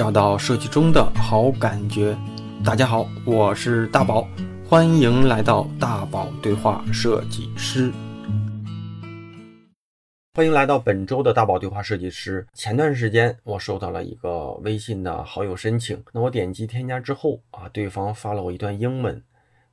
找到设计中的好感觉。大家好，我是大宝，欢迎来到大宝对话设计师。欢迎来到本周的大宝对话设计师。前段时间我收到了一个微信的好友申请，那我点击添加之后啊，对方发了我一段英文。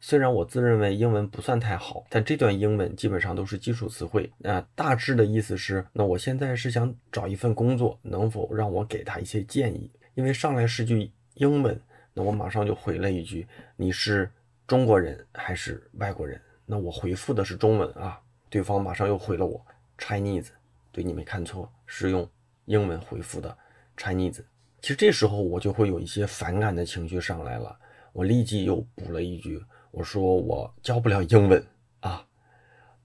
虽然我自认为英文不算太好，但这段英文基本上都是基础词汇。那大致的意思是，那我现在是想找一份工作，能否让我给他一些建议？因为上来是句英文，那我马上就回了一句：“你是中国人还是外国人？”那我回复的是中文啊，对方马上又回了我 Chinese。对你没看错，是用英文回复的 Chinese。其实这时候我就会有一些反感的情绪上来了，我立即又补了一句。我说我教不了英文啊，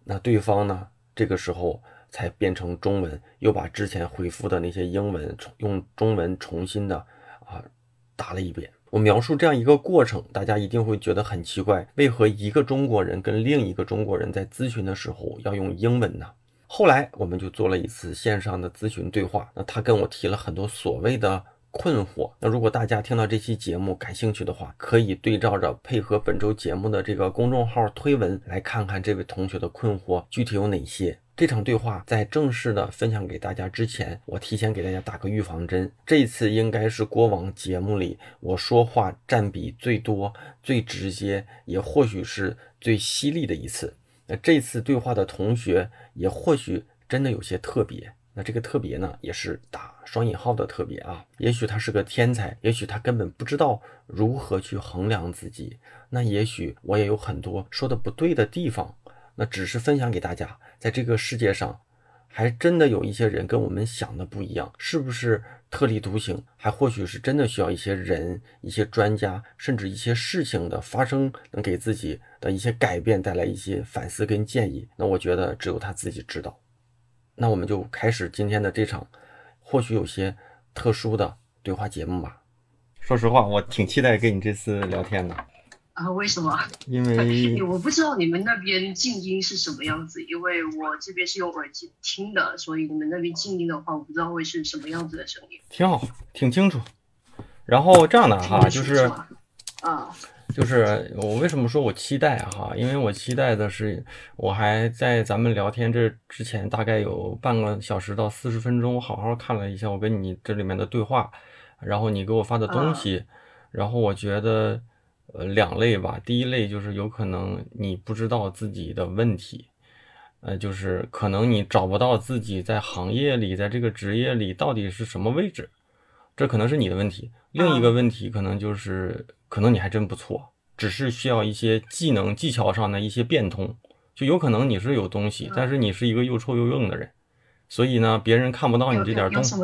那对方呢？这个时候才变成中文，又把之前回复的那些英文重用中文重新的啊打了一遍。我描述这样一个过程，大家一定会觉得很奇怪，为何一个中国人跟另一个中国人在咨询的时候要用英文呢？后来我们就做了一次线上的咨询对话，那他跟我提了很多所谓的。困惑。那如果大家听到这期节目感兴趣的话，可以对照着配合本周节目的这个公众号推文来看看这位同学的困惑具体有哪些。这场对话在正式的分享给大家之前，我提前给大家打个预防针。这次应该是过往节目里我说话占比最多、最直接，也或许是最犀利的一次。那这次对话的同学也或许真的有些特别。那这个特别呢，也是打双引号的特别啊。也许他是个天才，也许他根本不知道如何去衡量自己。那也许我也有很多说的不对的地方。那只是分享给大家，在这个世界上，还真的有一些人跟我们想的不一样，是不是特立独行？还或许是真的需要一些人、一些专家，甚至一些事情的发生，能给自己的一些改变带来一些反思跟建议。那我觉得只有他自己知道。那我们就开始今天的这场，或许有些特殊的对话节目吧。说实话，我挺期待跟你这次聊天的。啊？为什么？因为 我不知道你们那边静音是什么样子，因为我这边是用耳机听的，所以你们那边静音的话，我不知道会是什么样子的声音。挺好，挺清楚。然后这样的哈，就是，啊。就是我为什么说我期待哈？因为我期待的是，我还在咱们聊天这之前，大概有半个小时到四十分钟，我好好看了一下我跟你这里面的对话，然后你给我发的东西，然后我觉得，呃，两类吧。第一类就是有可能你不知道自己的问题，呃，就是可能你找不到自己在行业里，在这个职业里到底是什么位置，这可能是你的问题。另一个问题可能就是。可能你还真不错，只是需要一些技能技巧上的一些变通，就有可能你是有东西，但是你是一个又臭又硬的人，所以呢，别人看不到你这点东西。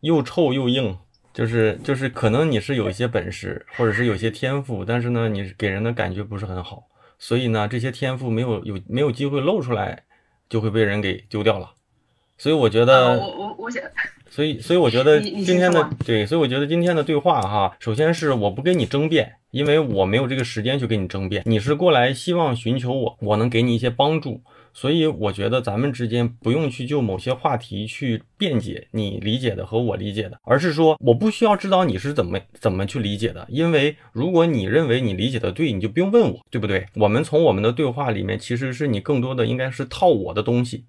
又臭又硬，就是就是可能你是有一些本事，或者是有些天赋，但是呢，你给人的感觉不是很好，所以呢，这些天赋没有有没有机会露出来，就会被人给丢掉了。所以我觉得，我我我想。所以，所以我觉得今天的对，所以我觉得今天的对话哈，首先是我不跟你争辩，因为我没有这个时间去跟你争辩。你是过来希望寻求我，我能给你一些帮助，所以我觉得咱们之间不用去就某些话题去辩解你理解的和我理解的，而是说我不需要知道你是怎么怎么去理解的，因为如果你认为你理解的对，你就不用问我，对不对？我们从我们的对话里面，其实是你更多的应该是套我的东西。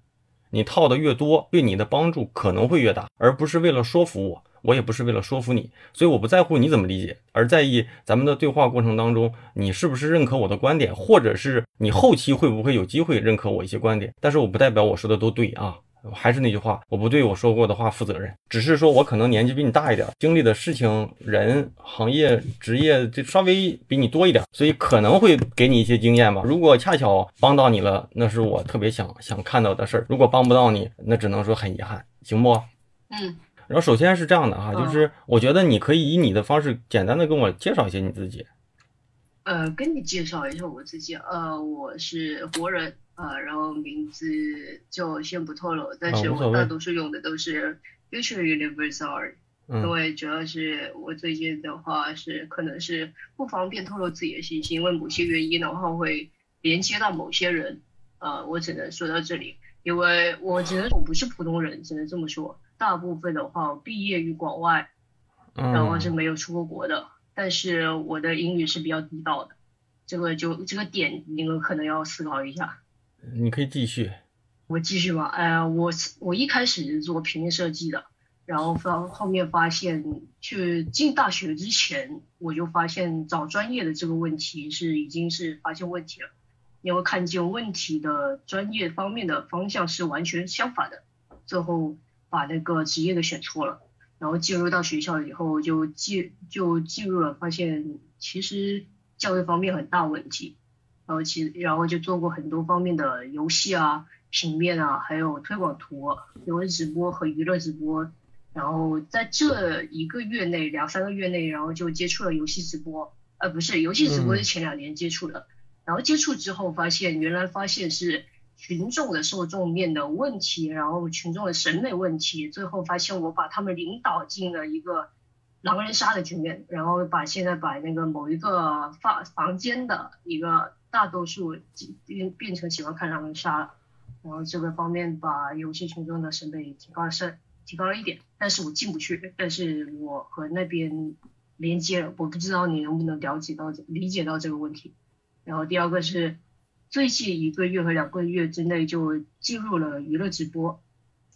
你套的越多，对你的帮助可能会越大，而不是为了说服我，我也不是为了说服你，所以我不在乎你怎么理解，而在意咱们的对话过程当中，你是不是认可我的观点，或者是你后期会不会有机会认可我一些观点，但是我不代表我说的都对啊。还是那句话，我不对我说过的话负责任，只是说我可能年纪比你大一点，经历的事情、人、行业、职业就稍微比你多一点，所以可能会给你一些经验吧。如果恰巧帮到你了，那是我特别想想看到的事儿；如果帮不到你，那只能说很遗憾，行不？嗯。然后首先是这样的哈，就是我觉得你可以以你的方式简单的跟我介绍一些你自己。呃，跟你介绍一下我自己，呃，我是活人。呃，然后名字就先不透露，但是我大多数用的都是 Future Universal，因为主要是我最近的话是可能是不方便透露自己的信息，因为某些原因的话会连接到某些人，呃，我只能说到这里，因为我觉得我不是普通人，只能这么说，大部分的话毕业于国外，然后是没有出过国的，但是我的英语是比较地道的，这个就这个点你们可能要思考一下。你可以继续。我继续吧。哎呀，我我一开始是做平面设计的，然后发后面发现去进大学之前，我就发现找专业的这个问题是已经是发现问题了，因为看见问题的专业方面的方向是完全相反的，最后把那个职业给选错了，然后进入到学校以后就进就进入了，发现其实教育方面很大问题，然后其然后就做过很多方面的游戏啊。平面啊，还有推广图、游戏直播和娱乐直播，然后在这一个月内、两三个月内，然后就接触了游戏直播，呃，不是游戏直播是前两年接触的，然后接触之后发现，原来发现是群众的受众面的问题，然后群众的审美问题，最后发现我把他们领导进了一个狼人杀的局面，然后把现在把那个某一个房房间的一个大多数变变成喜欢看狼人杀了。然后这个方面把游戏群众的审美提高了是提高了一点，但是我进不去，但是我和那边连接了，我不知道你能不能了解到理解到这个问题。然后第二个是最近一个月和两个月之内就进入了娱乐直播，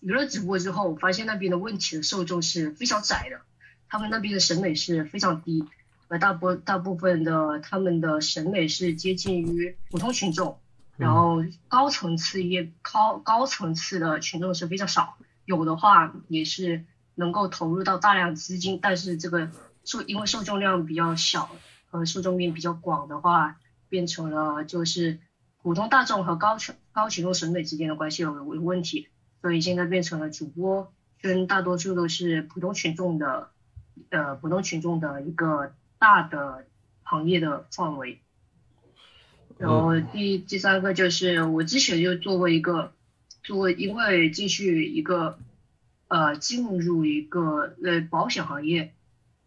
娱乐直播之后，我发现那边的问题的受众是非常窄的，他们那边的审美是非常低，而大部大部分的他们的审美是接近于普通群众。然后高层次也高高层次的群众是非常少，有的话也是能够投入到大量资金，但是这个受因为受众量比较小和受众面比较广的话，变成了就是普通大众和高群高群众审美之间的关系有有问题，所以现在变成了主播跟大多数都是普通群众的呃普通群众的一个大的行业的范围。然后第第三个就是我之前就做过一个，做因为继续一个，呃进入一个呃保险行业，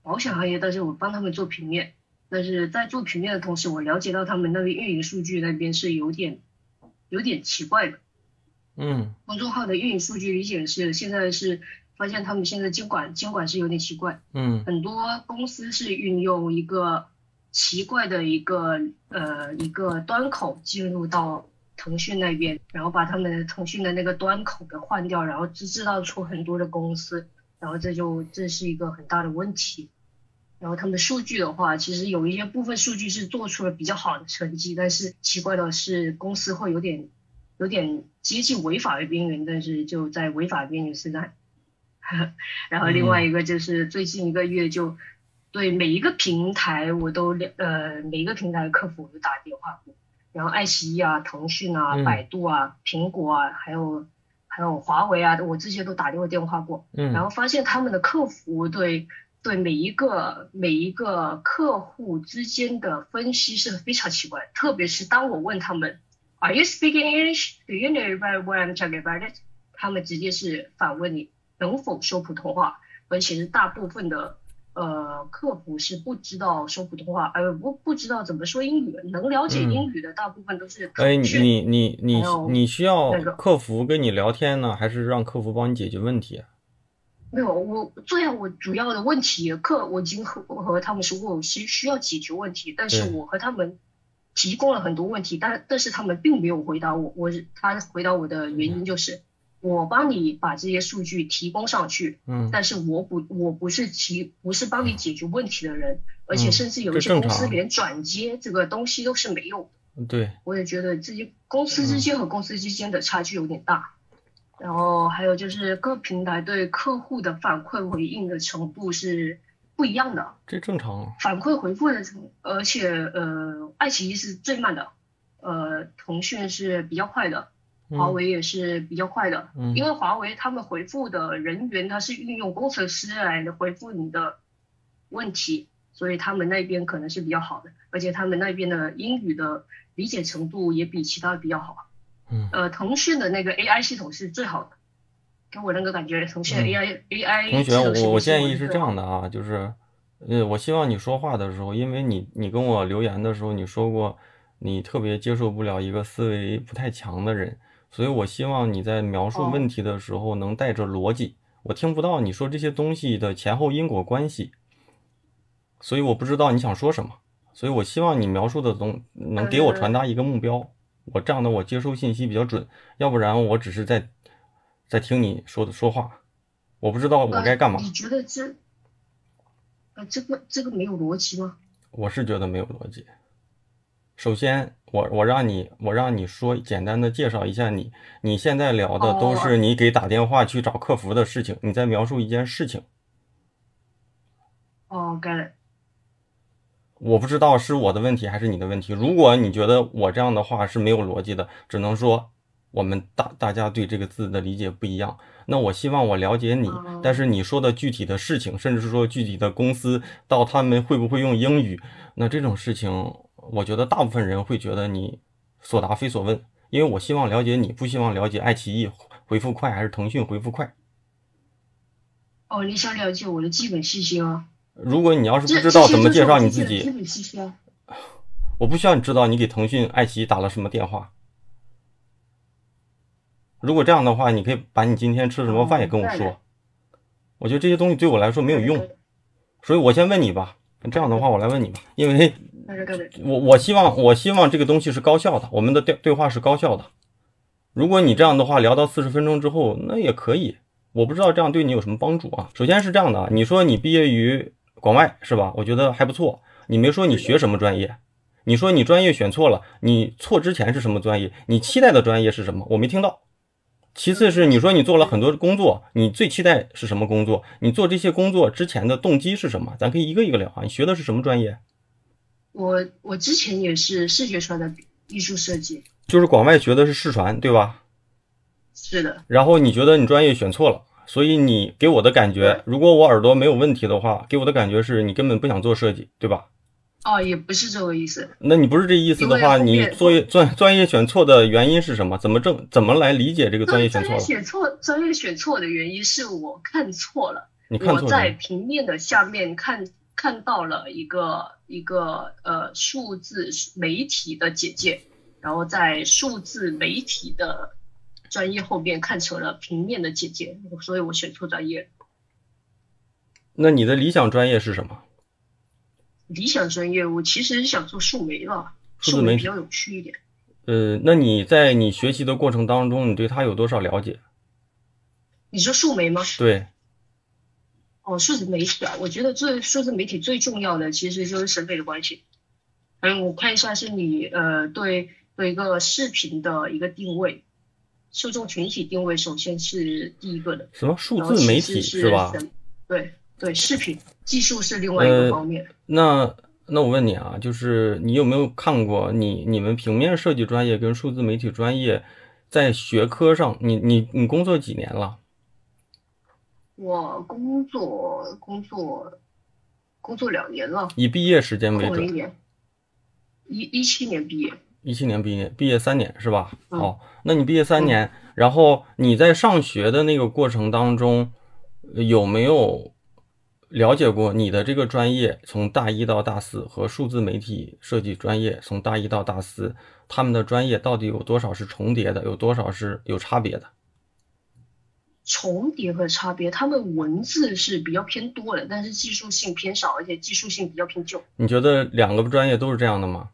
保险行业，但是我帮他们做平面，但是在做平面的同时，我了解到他们那边运营数据那边是有点有点奇怪的，嗯，公众号的运营数据理解是现在是发现他们现在监管监管是有点奇怪，嗯，很多公司是运用一个。奇怪的一个呃一个端口进入到腾讯那边，然后把他们的腾讯的那个端口给换掉，然后制制造出很多的公司，然后这就这是一个很大的问题。然后他们的数据的话，其实有一些部分数据是做出了比较好的成绩，但是奇怪的是公司会有点有点接近违法的边缘，但是就在违法边缘是在。然后另外一个就是最近一个月就。对每一个平台我都呃每一个平台的客服我都打电话过，然后爱奇艺啊、腾讯啊、百度啊、苹果啊，还有还有华为啊，我这些都打过电话过，然后发现他们的客服对对每一个每一个客户之间的分析是非常奇怪，特别是当我问他们 Are you speaking English? Do you know what I'm talking about? 他们直接是反问你能否说普通话，而且是大部分的。呃，客服是不知道说普通话，呃，不不知道怎么说英语，能了解英语的大部分都是。哎，你你你你需要客服跟你聊天呢，还是让客服帮你解决问题？没有，我这样我主要的问题，课我已经和和他们说过，我需需要解决问题，但是我和他们提供了很多问题，但但是他们并没有回答我，我他回答我的原因就是。我帮你把这些数据提供上去，嗯，但是我不我不是提不是帮你解决问题的人，而且甚至有一些公司连转接这个东西都是没有的。对，我也觉得自己公司之间和公司之间的差距有点大。然后还有就是各平台对客户的反馈回应的程度是不一样的。这正常。反馈回复的程，而且呃，爱奇艺是最慢的，呃，腾讯是比较快的。华为也是比较快的，因为华为他们回复的人员他是运用工程师来回复你的问题，所以他们那边可能是比较好的，而且他们那边的英语的理解程度也比其他比较好。嗯，呃，腾讯的那个 AI 系统是最好的，给我那个感觉，腾讯 AI AI 同学，我我建议是这样的啊，就是，呃，我希望你说话的时候，因为你你跟我留言的时候你说过，你特别接受不了一个思维不太强的人。所以，我希望你在描述问题的时候能带着逻辑。我听不到你说这些东西的前后因果关系。所以我不知道你想说什么，所以我希望你描述的东能给我传达一个目标，我这样的我接收信息比较准，要不然我只是在在听你说的说话，我不知道我该干嘛。你觉得这呃这个这个没有逻辑吗？我是觉得没有逻辑。首先，我我让你我让你说简单的介绍一下你你现在聊的都是你给打电话去找客服的事情，你在描述一件事情。哦，该。我不知道是我的问题还是你的问题。如果你觉得我这样的话是没有逻辑的，只能说我们大大家对这个字的理解不一样。那我希望我了解你，但是你说的具体的事情，甚至是说具体的公司到他们会不会用英语，那这种事情。我觉得大部分人会觉得你所答非所问，因为我希望了解你，不希望了解爱奇艺回复快还是腾讯回复快。哦，你想了解我的基本信息啊？如果你要是不知道怎么介绍你自己。我不需要你知道你给腾讯、爱奇艺打了什么电话。如果这样的话，你可以把你今天吃什么饭也跟我说。我觉得这些东西对我来说没有用，所以我先问你吧。这样的话，我来问你吧，因为。我我希望我希望这个东西是高效的，我们的对对话是高效的。如果你这样的话聊到四十分钟之后，那也可以。我不知道这样对你有什么帮助啊？首先是这样的啊，你说你毕业于广外是吧？我觉得还不错。你没说你学什么专业，你说你专业选错了，你错之前是什么专业？你期待的专业是什么？我没听到。其次是你说你做了很多工作，你最期待是什么工作？你做这些工作之前的动机是什么？咱可以一个一个聊啊。你学的是什么专业？我我之前也是视觉传的艺术设计，就是广外学的是视传，对吧？是的。然后你觉得你专业选错了，所以你给我的感觉，如果我耳朵没有问题的话，给我的感觉是你根本不想做设计，对吧？哦，也不是这个意思。那你不是这意思的话，你作业专专业选错的原因是什么？怎么正怎么来理解这个专业选错了？选错专业选错的原因是我看错了，你看错了。我在平面的下面看。看到了一个一个呃数字媒体的简介，然后在数字媒体的专业后面看成了平面的姐姐，所以我选错专业。那你的理想专业是什么？理想专业我其实想做数媒了，数媒比较有趣一点。呃，那你在你学习的过程当中，你对它有多少了解？你说数媒吗？对。哦，数字媒体啊，我觉得最数字媒体最重要的其实就是审美的关系。嗯，我看一下是你呃对对一个视频的一个定位，受众群体定位，首先是第一个的。什么数字媒体是吧？对对，视频技术是另外一个方面。那那我问你啊，就是你有没有看过你你们平面设计专业跟数字媒体专业在学科上，你你你工作几年了？我工作工作工作两年了，以毕业时间为准。一一七年毕业，一七年毕业，毕业三年是吧？好，那你毕业三年，然后你在上学的那个过程当中，有没有了解过你的这个专业从大一到大四和数字媒体设计专业从大一到大四，他们的专业到底有多少是重叠的，有多少是有差别的？重叠和差别，他们文字是比较偏多的，但是技术性偏少，而且技术性比较偏旧。你觉得两个专业都是这样的吗？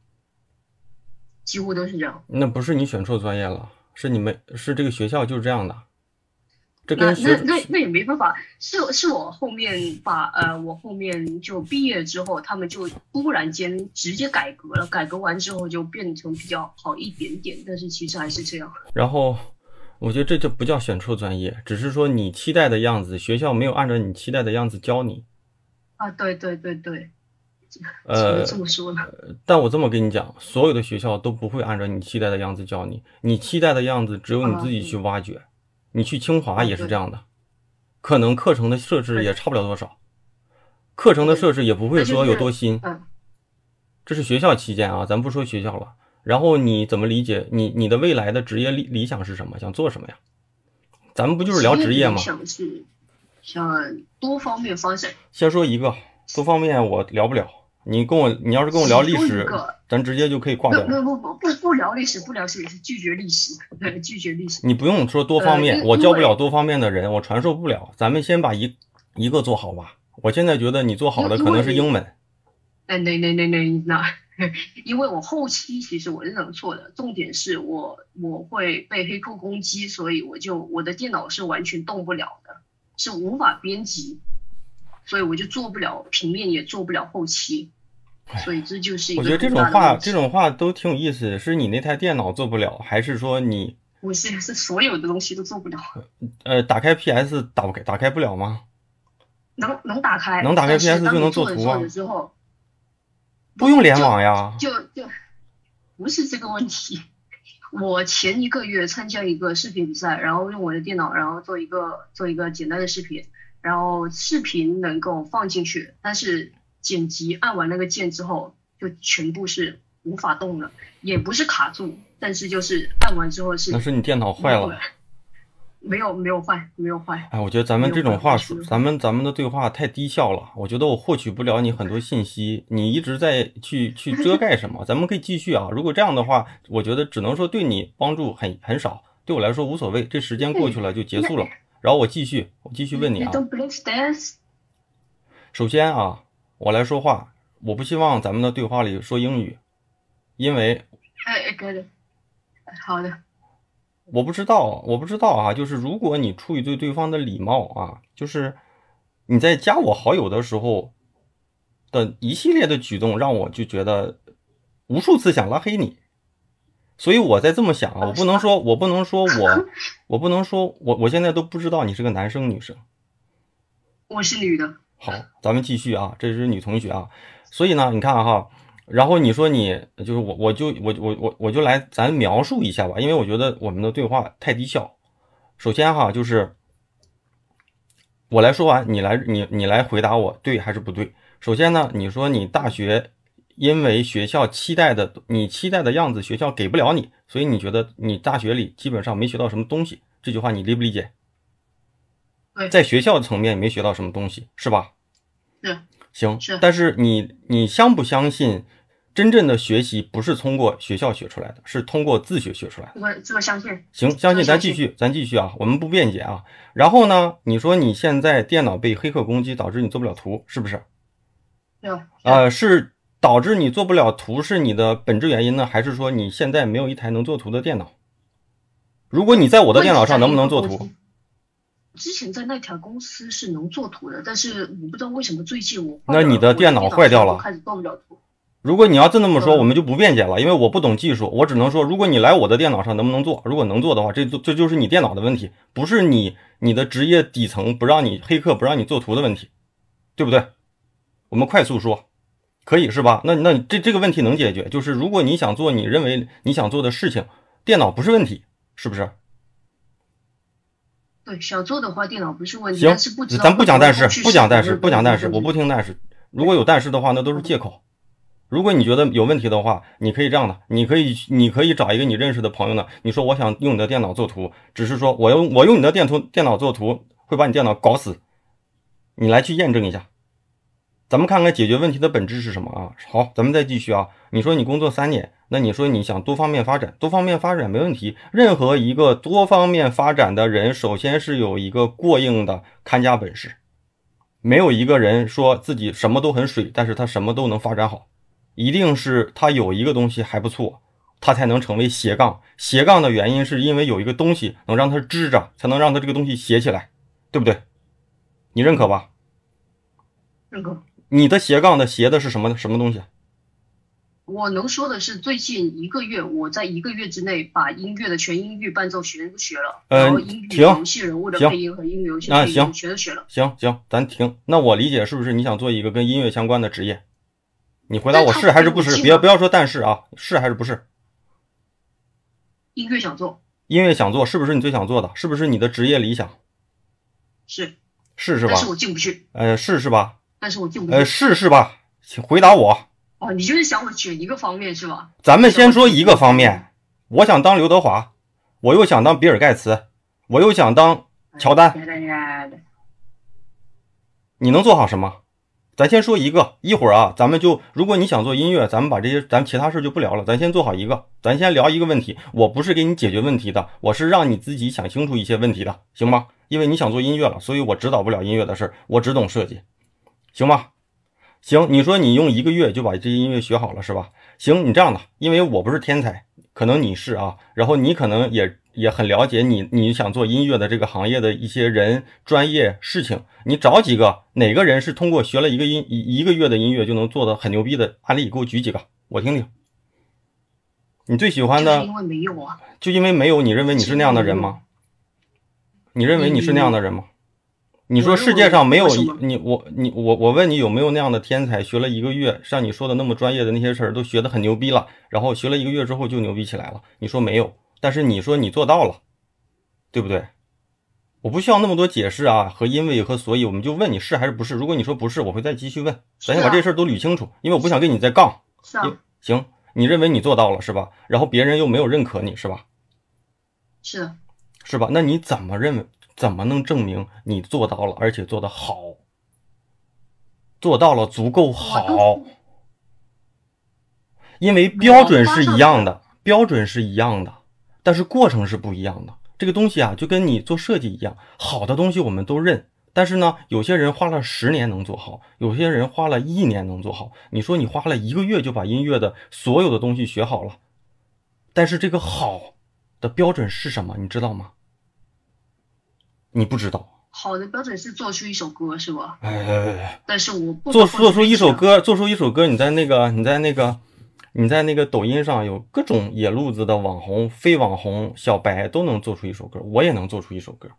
几乎都是这样。那不是你选错专业了，是你们是这个学校就是这样的。这跟那那那也没办法，是是我后面把呃我后面就毕业之后，他们就突然间直接改革了，改革完之后就变成比较好一点点，但是其实还是这样。然后。我觉得这就不叫选错专业，只是说你期待的样子，学校没有按照你期待的样子教你。啊，对对对对，呃，这么说呢？但我这么跟你讲，所有的学校都不会按照你期待的样子教你，你期待的样子只有你自己去挖掘。你去清华也是这样的，可能课程的设置也差不了多少，课程的设置也不会说有多新。这是学校期间啊，咱不说学校了。然后你怎么理解你你的未来的职业理理想是什么？想做什么呀？咱们不就是聊职业吗？想多方面发展。先说一个，多方面我聊不了。你跟我，你要是跟我聊历史，咱直接就可以挂掉。不不不不不聊历史，不聊历史，拒绝历史，拒绝历史。你不用说多方面，我教不了多方面的人，我传授不了。咱们先把一一个做好吧。我现在觉得你做好的可能是英文。哎，那那那那那，因为我后期其实我是能做的，重点是我我会被黑客攻击，所以我就我的电脑是完全动不了的，是无法编辑，所以我就做不了平面，也做不了后期，所以这就是一个。我觉得这种话这种话都挺有意思，是你那台电脑做不了，还是说你？不是，是所有的东西都做不了。呃，打开 PS 打不开，打开不了吗？能能打开，能打开 PS 就能做图啊。之后不用联网呀。就就不是这个问题。我前一个月参加一个视频比赛，然后用我的电脑，然后做一个做一个简单的视频，然后视频能够放进去，但是剪辑按完那个键之后，就全部是无法动的，也不是卡住，但是就是按完之后是。那是你电脑坏了。没有没有坏没有坏，哎，我觉得咱们这种话术，咱们咱们的对话太低效了。我觉得我获取不了你很多信息，你一直在去去遮盖什么？咱们可以继续啊。如果这样的话，我觉得只能说对你帮助很很少，对我来说无所谓。这时间过去了就结束了。然后我继续，我继续问你啊。首先啊，我来说话，我不希望咱们的对话里说英语，因为。哎，哥的，好的。我不知道，我不知道啊。就是如果你出于对对方的礼貌啊，就是你在加我好友的时候的一系列的举动，让我就觉得无数次想拉黑你。所以我在这么想啊，我不能说，我不能说我，我不能说我，我现在都不知道你是个男生女生。我是女的。好，咱们继续啊，这是女同学啊。所以呢，你看哈。然后你说你就是我，我就我我我我就来咱描述一下吧，因为我觉得我们的对话太低效。首先哈，就是我来说完，你来你你来回答我对还是不对。首先呢，你说你大学因为学校期待的你期待的样子学校给不了你，所以你觉得你大学里基本上没学到什么东西。这句话你理不理解？在学校层面没学到什么东西是吧？是。行。是。但是你你相不相信？真正的学习不是通过学校学出来的，是通过自学学出来的。我这个相信。行，相信咱继续，咱继续啊，我们不辩解啊。然后呢，你说你现在电脑被黑客攻击，导致你做不了图，是不是？对。呃，是导致你做不了图是你的本质原因呢，还是说你现在没有一台能做图的电脑？如果你在我的电脑上能不能做图？之前在那条公司是能做图的，但是我不知道为什么最近我那你的电脑坏掉了，开始做不了图。如果你要这么说，我们就不辩解了，因为我不懂技术，我只能说，如果你来我的电脑上能不能做？如果能做的话，这这就是你电脑的问题，不是你你的职业底层不让你黑客不让你做图的问题，对不对？我们快速说，可以是吧？那那这这个问题能解决，就是如果你想做你认为你想做的事情，电脑不是问题，是不是？对，想做的话，电脑不是问题。行，咱不讲但是，不讲但是，不讲但是，我不听但是。如果有但是的话，那都是借口。如果你觉得有问题的话，你可以这样的，你可以你可以找一个你认识的朋友呢，你说我想用你的电脑做图，只是说我用我用你的电图电脑做图会把你电脑搞死，你来去验证一下，咱们看看解决问题的本质是什么啊？好，咱们再继续啊。你说你工作三年，那你说你想多方面发展，多方面发展没问题。任何一个多方面发展的人，首先是有一个过硬的看家本事，没有一个人说自己什么都很水，但是他什么都能发展好。一定是他有一个东西还不错，他才能成为斜杠。斜杠的原因是因为有一个东西能让他支着，才能让他这个东西斜起来，对不对？你认可吧？认可。你的斜杠的斜的是什么什么东西？我能说的是，最近一个月，我在一个月之内把音乐的全音域伴奏全都学了，然后音乐游戏人物的配音和音乐游戏配音全都学了。行行，咱停。那我理解是不是你想做一个跟音乐相关的职业？你回答我是还是不是？别不要说但是啊，是还是不是？音乐想做，音乐想做，是不是你最想做的？是不是你的职业理想？是是是吧？但是我进不去。呃，是是吧？但是我进不去。呃，是是吧？请回答我。哦，你就是想我选一个方面是吧？咱们先说一个方面。我想当刘德华，我又想当比尔盖茨，我又想当乔丹。你能做好什么？咱先说一个，一会儿啊，咱们就如果你想做音乐，咱们把这些咱其他事就不聊了，咱先做好一个，咱先聊一个问题。我不是给你解决问题的，我是让你自己想清楚一些问题的，行吗？因为你想做音乐了，所以我指导不了音乐的事儿，我只懂设计，行吗？行，你说你用一个月就把这些音乐学好了是吧？行，你这样的，因为我不是天才，可能你是啊，然后你可能也也很了解你你想做音乐的这个行业的一些人、专业事情，你找几个哪个人是通过学了一个音一一个月的音乐就能做的很牛逼的案例，给我举几个，我听听。你最喜欢的？因为没有啊。就因为没有，你认为你是那样的人吗？你认为你是那样的人吗？你说世界上没有你我你我我问你有没有那样的天才，学了一个月，像你说的那么专业的那些事儿都学得很牛逼了，然后学了一个月之后就牛逼起来了？你说没有，但是你说你做到了，对不对？我不需要那么多解释啊和因为和所以，我们就问你是还是不是？如果你说不是，我会再继续问，咱先把这事儿都捋清楚，因为我不想跟你再杠。是啊。行，你认为你做到了是吧？然后别人又没有认可你是吧？是。是吧？那你怎么认为？怎么能证明你做到了，而且做得好？做到了足够好，因为标准是一样的，标准是一样的，但是过程是不一样的。这个东西啊，就跟你做设计一样，好的东西我们都认，但是呢，有些人花了十年能做好，有些人花了一年能做好。你说你花了一个月就把音乐的所有的东西学好了，但是这个好的标准是什么？你知道吗？你不知道，好的标准是做出一首歌，是吧？哎，但是我不做做出一首歌，做出一首歌，你在那个，你在那个，你在那个抖音上有各种野路子的网红、非网红、小白都能做出一首歌，我也能做出一首歌。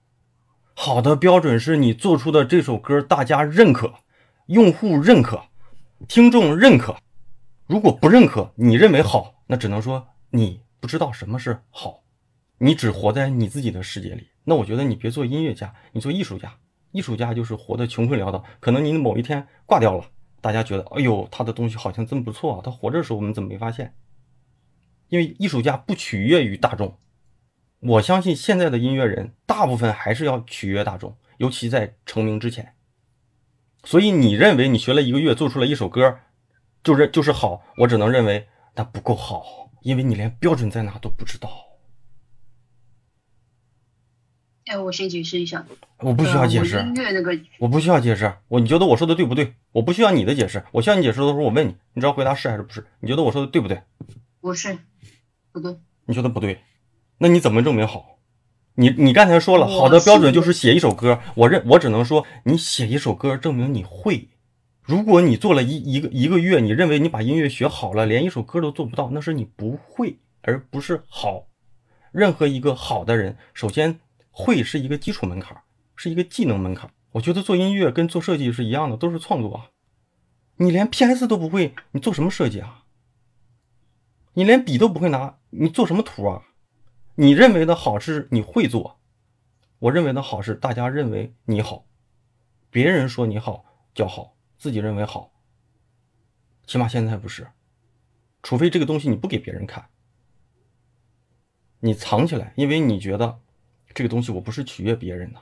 好的标准是你做出的这首歌大家认可，用户认可，听众认可。如果不认可，你认为好，那只能说你不知道什么是好，你只活在你自己的世界里。那我觉得你别做音乐家，你做艺术家。艺术家就是活得穷困潦倒，可能你某一天挂掉了，大家觉得，哎呦，他的东西好像真不错啊。他活着的时候我们怎么没发现？因为艺术家不取悦于大众。我相信现在的音乐人大部分还是要取悦大众，尤其在成名之前。所以你认为你学了一个月做出了一首歌，就是就是好，我只能认为那不够好，因为你连标准在哪都不知道。哎，我先解释一下，我不需要解释。音乐那个，我不需要解释。我你觉得我说的对不对？我不需要你的解释。我需要你解释的时候，我问你，你只要回答是还是不是？你觉得我说的对不对？不是，不对。你觉得不对？那你怎么证明好？你你刚才说了，好的标准就是写一首歌。我认我只能说，你写一首歌证明你会。如果你做了一一个一个月，你认为你把音乐学好了，连一首歌都做不到，那是你不会，而不是好。任何一个好的人，首先。会是一个基础门槛，是一个技能门槛。我觉得做音乐跟做设计是一样的，都是创作啊。你连 PS 都不会，你做什么设计啊？你连笔都不会拿，你做什么图啊？你认为的好是你会做，我认为的好是大家认为你好，别人说你好叫好，自己认为好，起码现在不是。除非这个东西你不给别人看，你藏起来，因为你觉得。这个东西我不是取悦别人的，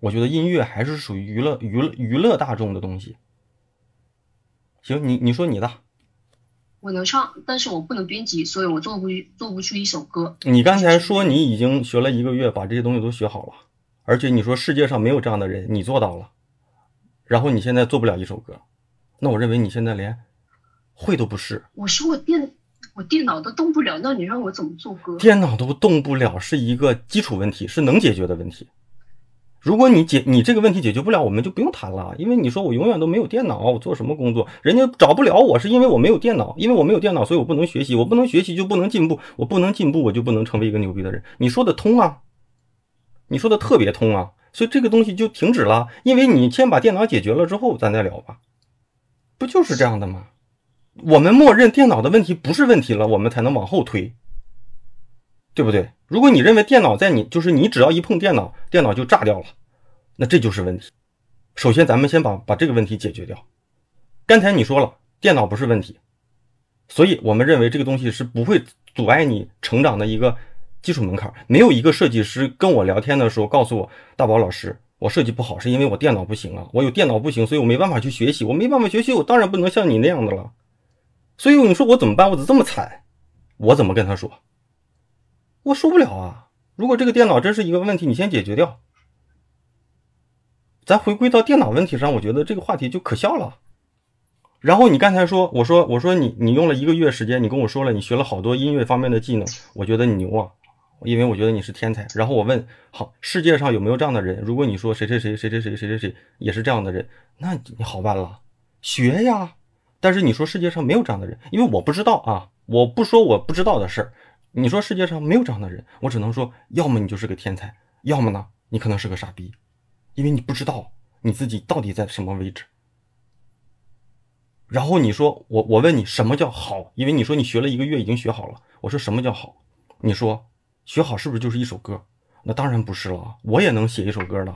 我觉得音乐还是属于娱乐、娱乐、娱乐大众的东西。行，你你说你的，我能唱，但是我不能编辑，所以我做不做不出一首歌。你刚才说你已经学了一个月，把这些东西都学好了，而且你说世界上没有这样的人，你做到了，然后你现在做不了一首歌，那我认为你现在连会都不是。我说我电。我电脑都动不了，那你让我怎么做歌？电脑都动不了是一个基础问题，是能解决的问题。如果你解你这个问题解决不了，我们就不用谈了。因为你说我永远都没有电脑，我做什么工作？人家找不了我是因为我没有电脑，因为我没有电脑，所以我不能学习，我不能学习就不能进步，我不能进步我就不能成为一个牛逼的人。你说的通啊？你说的特别通啊？所以这个东西就停止了，因为你先把电脑解决了之后，咱再聊吧。不就是这样的吗？我们默认电脑的问题不是问题了，我们才能往后推，对不对？如果你认为电脑在你就是你只要一碰电脑，电脑就炸掉了，那这就是问题。首先，咱们先把把这个问题解决掉。刚才你说了，电脑不是问题，所以我们认为这个东西是不会阻碍你成长的一个基础门槛。没有一个设计师跟我聊天的时候告诉我，大宝老师，我设计不好是因为我电脑不行啊，我有电脑不行，所以我没办法去学习，我没办法学习，我当然不能像你那样的了。所以你说我怎么办？我怎么这么惨？我怎么跟他说？我说不了啊！如果这个电脑真是一个问题，你先解决掉。咱回归到电脑问题上，我觉得这个话题就可笑了。然后你刚才说，我说我说你你用了一个月时间，你跟我说了你学了好多音乐方面的技能，我觉得你牛啊，因为我觉得你是天才。然后我问，好，世界上有没有这样的人？如果你说谁谁谁谁谁谁谁谁谁也是这样的人，那你好办了，学呀。但是你说世界上没有这样的人，因为我不知道啊，我不说我不知道的事儿。你说世界上没有这样的人，我只能说，要么你就是个天才，要么呢，你可能是个傻逼，因为你不知道你自己到底在什么位置。然后你说我，我问你什么叫好？因为你说你学了一个月已经学好了。我说什么叫好？你说学好是不是就是一首歌？那当然不是了，我也能写一首歌的。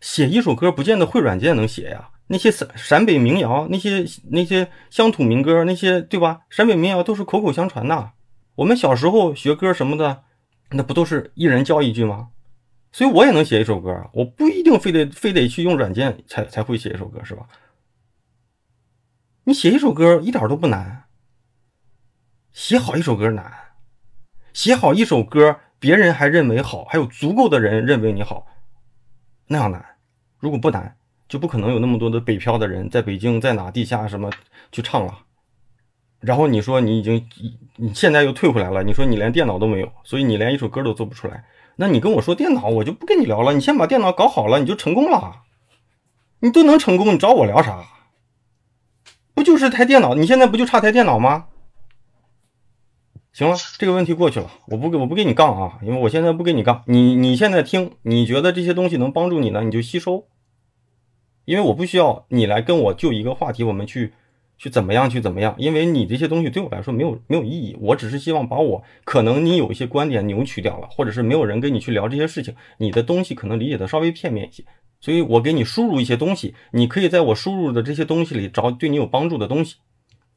写一首歌不见得会软件能写呀。那些陕陕北民谣，那些那些乡土民歌，那些对吧？陕北民谣都是口口相传的。我们小时候学歌什么的，那不都是一人教一句吗？所以我也能写一首歌，我不一定非得非得去用软件才才会写一首歌，是吧？你写一首歌一点都不难，写好一首歌难，写好一首歌别人还认为好，还有足够的人认为你好，那样难。如果不难，就不可能有那么多的北漂的人在北京在哪地下什么去唱了。然后你说你已经你现在又退回来了，你说你连电脑都没有，所以你连一首歌都做不出来。那你跟我说电脑，我就不跟你聊了。你先把电脑搞好了，你就成功了。你都能成功，你找我聊啥？不就是台电脑？你现在不就差台电脑吗？行了，这个问题过去了，我不我不跟你杠啊，因为我现在不跟你杠。你你现在听，你觉得这些东西能帮助你呢，你就吸收。因为我不需要你来跟我就一个话题，我们去去怎么样去怎么样，因为你这些东西对我来说没有没有意义。我只是希望把我可能你有一些观点扭曲掉了，或者是没有人跟你去聊这些事情，你的东西可能理解的稍微片面一些。所以我给你输入一些东西，你可以在我输入的这些东西里找对你有帮助的东西，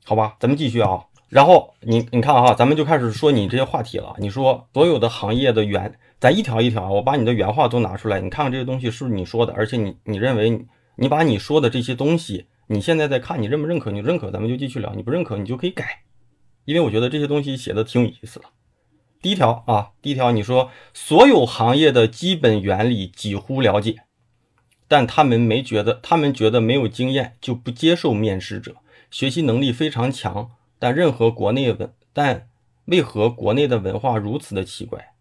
好吧？咱们继续啊。然后你你看哈，咱们就开始说你这些话题了。你说所有的行业的原，咱一条一条，我把你的原话都拿出来，你看看这些东西是不是你说的？而且你你认为你把你说的这些东西，你现在在看，你认不认可？你认可，咱们就继续聊；你不认可，你就可以改。因为我觉得这些东西写的挺有意思的。第一条啊，第一条你说所有行业的基本原理几乎了解。但他们没觉得，他们觉得没有经验就不接受面试者。学习能力非常强，但任何国内文，但为何国内的文化如此的奇怪？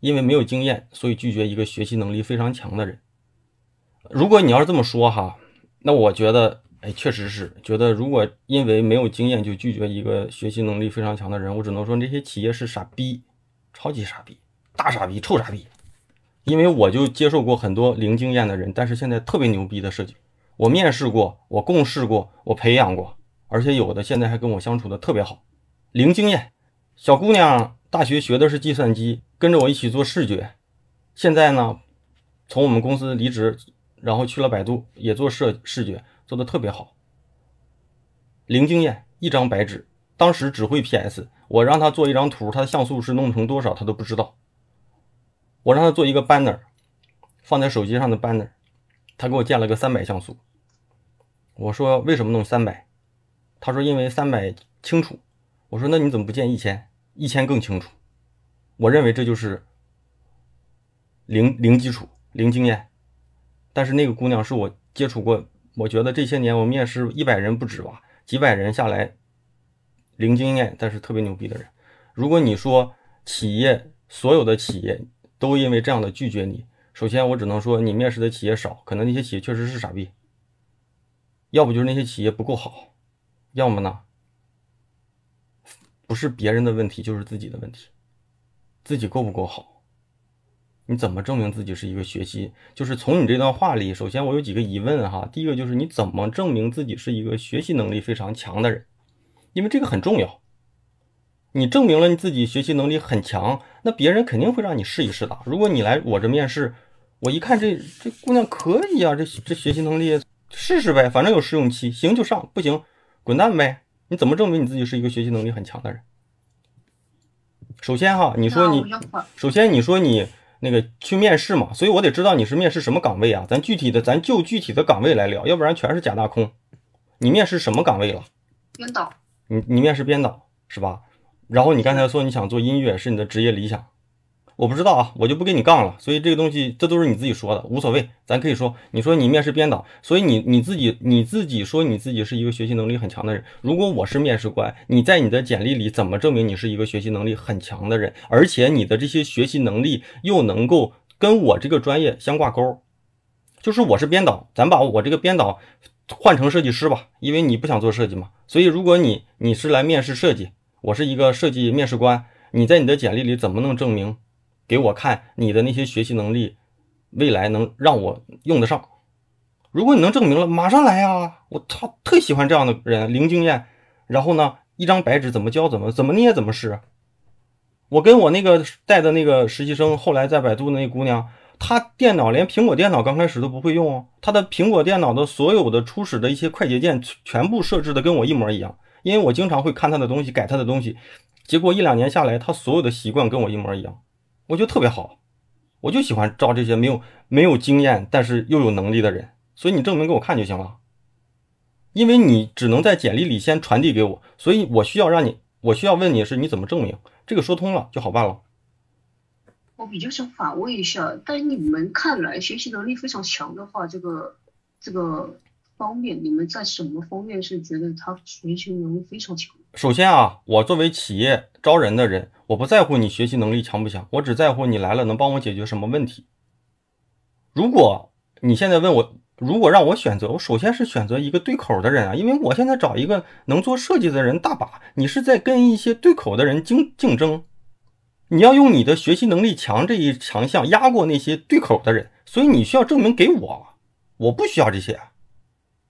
因为没有经验，所以拒绝一个学习能力非常强的人。如果你要是这么说哈，那我觉得，哎，确实是觉得，如果因为没有经验就拒绝一个学习能力非常强的人，我只能说那些企业是傻逼，超级傻逼，大傻逼，臭傻逼。因为我就接受过很多零经验的人，但是现在特别牛逼的设计，我面试过，我共事过，我培养过，而且有的现在还跟我相处的特别好。零经验，小姑娘大学学的是计算机，跟着我一起做视觉，现在呢，从我们公司离职，然后去了百度，也做视视觉，做的特别好。零经验，一张白纸，当时只会 PS，我让他做一张图，他的像素是弄成多少，他都不知道。我让他做一个 banner，放在手机上的 banner，他给我建了个三百像素。我说为什么弄三百？他说因为三百清楚。我说那你怎么不建一千？一千更清楚。我认为这就是零零基础、零经验。但是那个姑娘是我接触过，我觉得这些年我面试一百人不止吧，几百人下来，零经验但是特别牛逼的人。如果你说企业所有的企业。都因为这样的拒绝你。首先，我只能说你面试的企业少，可能那些企业确实是傻逼。要不就是那些企业不够好，要么呢，不是别人的问题，就是自己的问题。自己够不够好？你怎么证明自己是一个学习？就是从你这段话里，首先我有几个疑问哈。第一个就是你怎么证明自己是一个学习能力非常强的人？因为这个很重要。你证明了你自己学习能力很强，那别人肯定会让你试一试的。如果你来我这面试，我一看这这姑娘可以啊，这这学习能力试试呗，反正有试用期，行就上，不行滚蛋呗。你怎么证明你自己是一个学习能力很强的人？首先哈，你说你首先你说你那个去面试嘛，所以我得知道你是面试什么岗位啊？咱具体的咱就具体的岗位来聊，要不然全是假大空。你面试什么岗位了？编导。你你面试编导是吧？然后你刚才说你想做音乐是你的职业理想，我不知道啊，我就不跟你杠了。所以这个东西，这都是你自己说的，无所谓。咱可以说，你说你面试编导，所以你你自己你自己说你自己是一个学习能力很强的人。如果我是面试官，你在你的简历里怎么证明你是一个学习能力很强的人？而且你的这些学习能力又能够跟我这个专业相挂钩？就是我是编导，咱把我这个编导换成设计师吧，因为你不想做设计嘛。所以如果你你是来面试设计，我是一个设计面试官。你在你的简历里怎么能证明给我看你的那些学习能力，未来能让我用得上？如果你能证明了，马上来呀！我操，特喜欢这样的人，零经验，然后呢，一张白纸怎么教怎么怎么捏怎么试。我跟我那个带的那个实习生，后来在百度那姑娘，她电脑连苹果电脑刚开始都不会用哦，她的苹果电脑的所有的初始的一些快捷键全部设置的跟我一模一样，因为我经常会看她的东西，改她的东西。结果一两年下来，他所有的习惯跟我一模一样，我觉得特别好，我就喜欢招这些没有没有经验但是又有能力的人。所以你证明给我看就行了，因为你只能在简历里先传递给我，所以我需要让你，我需要问你是你怎么证明这个说通了就好办了。我比较想反问一下，在你们看来，学习能力非常强的话，这个这个。方面，你们在什么方面是觉得他学习能力非常强？首先啊，我作为企业招人的人，我不在乎你学习能力强不强，我只在乎你来了能帮我解决什么问题。如果你现在问我，如果让我选择，我首先是选择一个对口的人啊，因为我现在找一个能做设计的人大把，你是在跟一些对口的人竞竞争，你要用你的学习能力强这一强项压过那些对口的人，所以你需要证明给我，我不需要这些。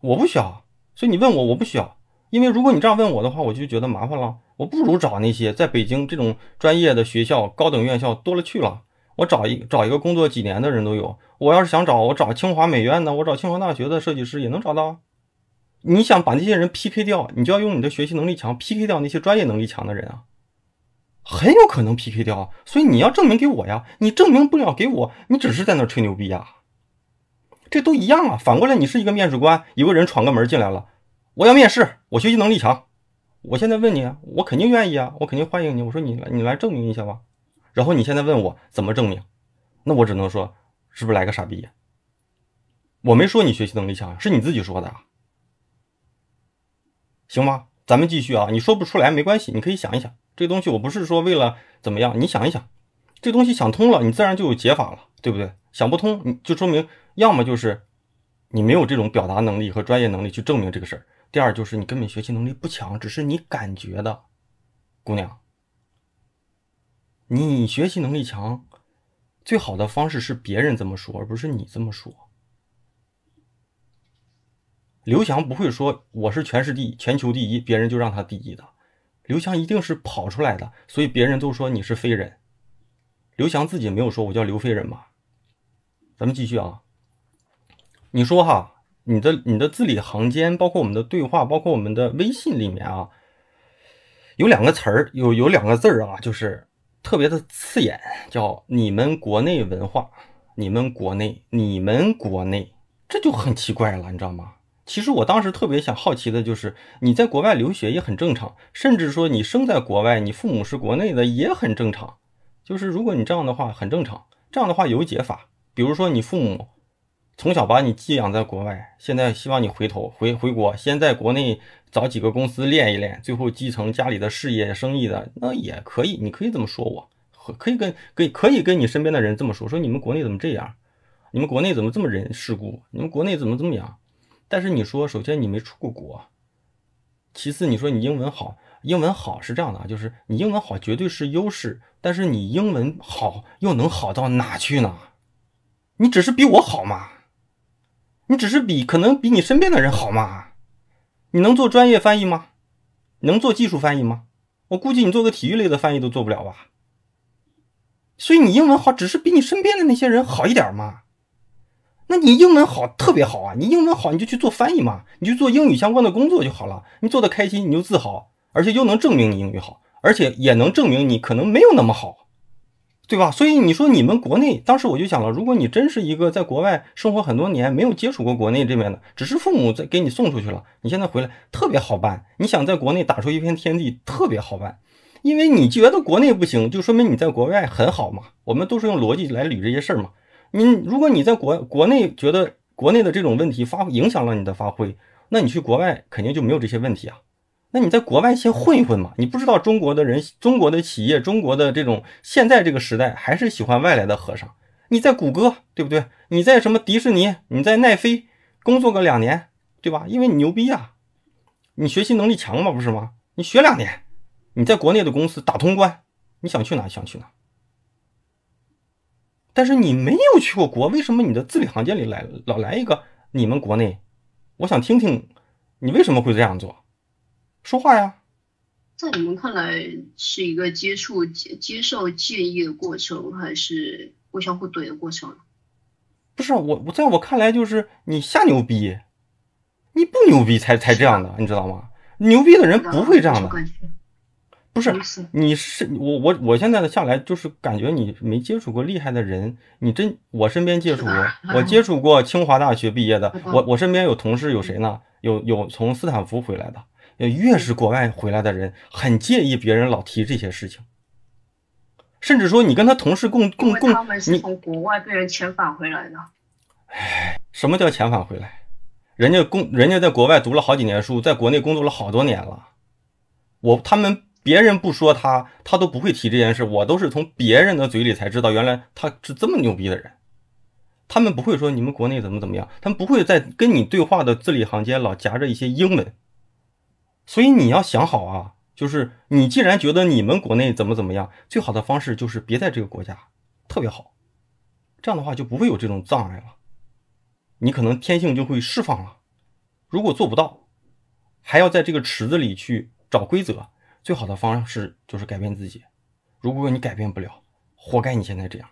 我不需要，所以你问我，我不需要，因为如果你这样问我的话，我就觉得麻烦了。我不如找那些在北京这种专业的学校、高等院校多了去了。我找一找一个工作几年的人都有。我要是想找，我找清华美院的，我找清华大学的设计师也能找到。你想把那些人 PK 掉，你就要用你的学习能力强 PK 掉那些专业能力强的人啊，很有可能 PK 掉。所以你要证明给我呀，你证明不了给我，你只是在那吹牛逼呀。这都一样啊！反过来，你是一个面试官，有个人闯个门进来了，我要面试，我学习能力强，我现在问你，我肯定愿意啊，我肯定欢迎你。我说你来，你来证明一下吧。然后你现在问我怎么证明，那我只能说，是不是来个傻逼？我没说你学习能力强，是你自己说的，行吗？咱们继续啊，你说不出来没关系，你可以想一想，这东西我不是说为了怎么样，你想一想，这东西想通了，你自然就有解法了，对不对？想不通，你就说明。要么就是你没有这种表达能力和专业能力去证明这个事儿，第二就是你根本学习能力不强，只是你感觉的，姑娘，你学习能力强，最好的方式是别人这么说，而不是你这么说。刘翔不会说我是全市第全球第一，别人就让他第一的，刘翔一定是跑出来的，所以别人都说你是飞人。刘翔自己没有说我叫刘飞人嘛？咱们继续啊。你说哈，你的你的字里行间，包括我们的对话，包括我们的微信里面啊，有两个词儿，有有两个字儿啊，就是特别的刺眼，叫你们国内文化，你们国内，你们国内，这就很奇怪了，你知道吗？其实我当时特别想好奇的就是，你在国外留学也很正常，甚至说你生在国外，你父母是国内的也很正常，就是如果你这样的话很正常，这样的话有解法，比如说你父母。从小把你寄养在国外，现在希望你回头回回国，先在国内找几个公司练一练，最后继承家里的事业生意的，那也可以，你可以这么说我，可以跟跟可以跟你身边的人这么说，说你们国内怎么这样，你们国内怎么这么人世故，你们国内怎么这么样？但是你说，首先你没出过国，其次你说你英文好，英文好是这样的啊，就是你英文好绝对是优势，但是你英文好又能好到哪去呢？你只是比我好吗？你只是比可能比你身边的人好吗？你能做专业翻译吗？能做技术翻译吗？我估计你做个体育类的翻译都做不了吧。所以你英文好，只是比你身边的那些人好一点嘛？那你英文好特别好啊！你英文好，你就去做翻译嘛，你就做英语相关的工作就好了。你做的开心，你就自豪，而且又能证明你英语好，而且也能证明你可能没有那么好。对吧？所以你说你们国内，当时我就想了，如果你真是一个在国外生活很多年，没有接触过国内这边的，只是父母在给你送出去了，你现在回来特别好办。你想在国内打出一片天地，特别好办，因为你觉得国内不行，就说明你在国外很好嘛。我们都是用逻辑来捋这些事儿嘛。你如果你在国国内觉得国内的这种问题发影响了你的发挥，那你去国外肯定就没有这些问题啊。那你在国外先混一混嘛。你不知道中国的人、中国的企业、中国的这种现在这个时代还是喜欢外来的和尚。你在谷歌对不对？你在什么迪士尼？你在奈飞工作个两年对吧？因为你牛逼啊，你学习能力强嘛，不是吗？你学两年，你在国内的公司打通关，你想去哪想去哪。但是你没有去过国，为什么你的字里行间里来老来一个你们国内？我想听听你为什么会这样做，说话呀。在你们看来是一个接触接接受建议的过程，还是互相互怼的过程？不是我我在我看来就是你瞎牛逼，你不牛逼才才这样的，你知道吗？牛逼的人不会这样的。不是，你是我我我现在的下来就是感觉你没接触过厉害的人，你真我身边接触过，我接触过清华大学毕业的，我我身边有同事有谁呢？有有从斯坦福回来的，越是国外回来的人，很介意别人老提这些事情，甚至说你跟他同事共共共，他们是从国外被人遣返回来的。唉，什么叫遣返回来？人家工人家在国外读了好几年书，在国内工作了好多年了，我他们。别人不说他，他都不会提这件事。我都是从别人的嘴里才知道，原来他是这么牛逼的人。他们不会说你们国内怎么怎么样，他们不会在跟你对话的字里行间老夹着一些英文。所以你要想好啊，就是你既然觉得你们国内怎么怎么样，最好的方式就是别在这个国家，特别好。这样的话就不会有这种障碍了，你可能天性就会释放了。如果做不到，还要在这个池子里去找规则。最好的方式就是改变自己。如果你改变不了，活该你现在这样。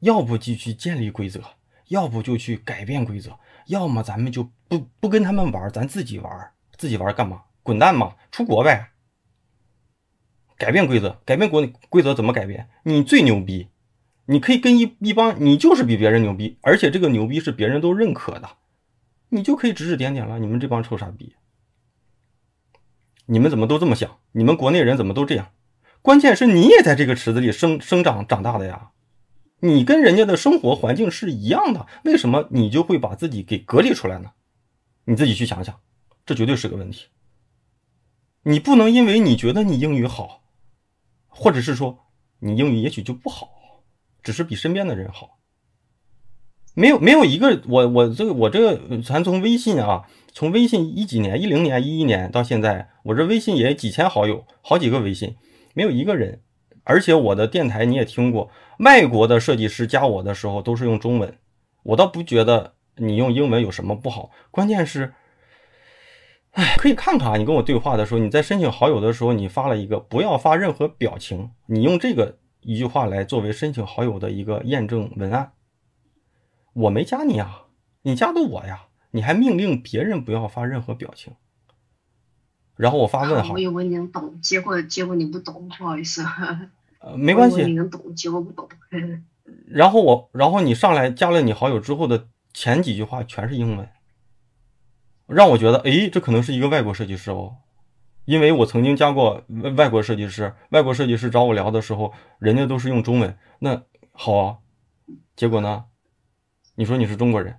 要不就去建立规则，要不就去改变规则，要么咱们就不不跟他们玩，咱自己玩。自己玩干嘛？滚蛋嘛，出国呗。改变规则，改变国内规则怎么改变？你最牛逼，你可以跟一一帮，你就是比别人牛逼，而且这个牛逼是别人都认可的，你就可以指指点点了。你们这帮臭傻逼。你们怎么都这么想？你们国内人怎么都这样？关键是你也在这个池子里生生长长大的呀，你跟人家的生活环境是一样的，为什么你就会把自己给隔离出来呢？你自己去想想，这绝对是个问题。你不能因为你觉得你英语好，或者是说你英语也许就不好，只是比身边的人好。没有没有一个我我这个我这个咱从微信啊，从微信一几年一零年一一年到现在，我这微信也几千好友，好几个微信，没有一个人。而且我的电台你也听过，外国的设计师加我的时候都是用中文，我倒不觉得你用英文有什么不好。关键是，哎，可以看看啊，你跟我对话的时候，你在申请好友的时候，你发了一个不要发任何表情，你用这个一句话来作为申请好友的一个验证文案。我没加你啊，你加的我呀，你还命令别人不要发任何表情，然后我发问号。我以为你能懂，结果结果你不懂，不好意思。呃，没关系。你能懂，结果不懂。然后我，然后你上来加了你好友之后的前几句话全是英文，让我觉得，诶，这可能是一个外国设计师哦，因为我曾经加过外国设计师，外国设计师找我聊的时候，人家都是用中文，那好啊，结果呢？你说你是中国人，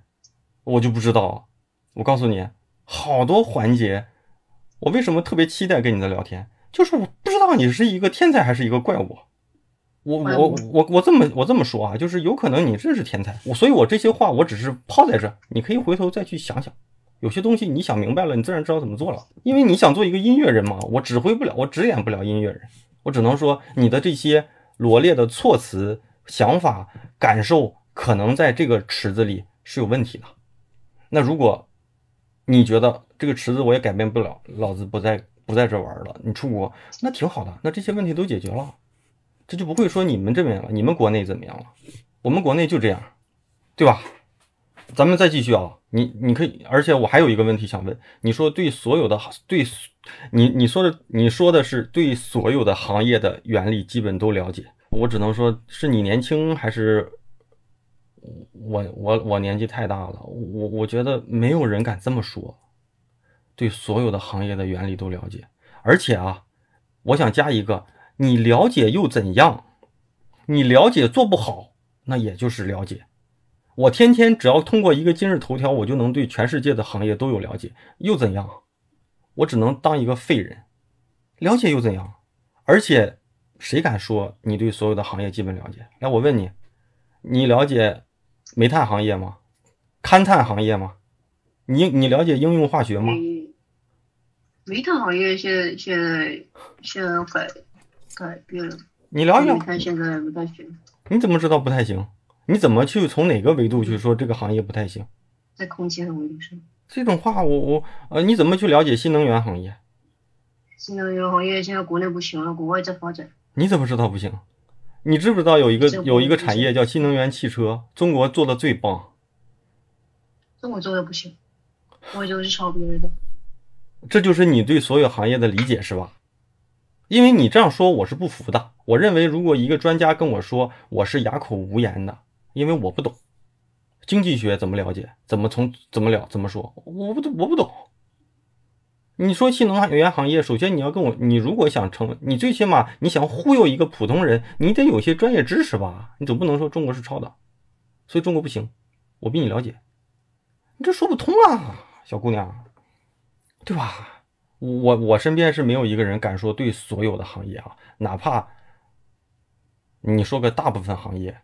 我就不知道。我告诉你，好多环节，我为什么特别期待跟你的聊天，就是我不知道你是一个天才还是一个怪物。我我我我这么我这么说啊，就是有可能你真是天才。我所以，我这些话我只是抛在这，你可以回头再去想想。有些东西你想明白了，你自然知道怎么做了。因为你想做一个音乐人嘛，我指挥不了，我指点不了音乐人，我只能说你的这些罗列的措辞、想法、感受。可能在这个池子里是有问题的。那如果你觉得这个池子我也改变不了，老子不在不在这玩了，你出国那挺好的，那这些问题都解决了，这就不会说你们这边了，你们国内怎么样了？我们国内就这样，对吧？咱们再继续啊，你你可以，而且我还有一个问题想问，你说对所有的对，你你说的你说的是对所有的行业的原理基本都了解，我只能说是你年轻还是？我我我年纪太大了，我我觉得没有人敢这么说，对所有的行业的原理都了解，而且啊，我想加一个，你了解又怎样？你了解做不好，那也就是了解。我天天只要通过一个今日头条，我就能对全世界的行业都有了解，又怎样？我只能当一个废人，了解又怎样？而且谁敢说你对所有的行业基本了解？来，我问你，你了解煤炭行业吗？勘探行业吗？你你了解应用化学吗？煤炭行业现在现在现在改改变了。你了解？煤炭现在不太行。你怎么知道不太行？你怎么去从哪个维度去说这个行业不太行？在空气的维度上。这种话，我我呃，你怎么去了解新能源行业？新能源行业现在国内不行了，国外在发展。你怎么知道不行？你知不知道有一个有一个产业叫新能源汽车，中国做的最棒。中国做的不行，我就是抄别人的。这就是你对所有行业的理解是吧？因为你这样说，我是不服的。我认为，如果一个专家跟我说，我是哑口无言的，因为我不懂经济学，怎么了解？怎么从怎么了？怎么说？我不懂，我不懂。你说新能源行业，首先你要跟我，你如果想成，你最起码你想忽悠一个普通人，你得有些专业知识吧？你总不能说中国是抄的，所以中国不行。我比你了解。你这说不通啊，小姑娘，对吧？我我身边是没有一个人敢说对所有的行业啊，哪怕你说个大部分行业，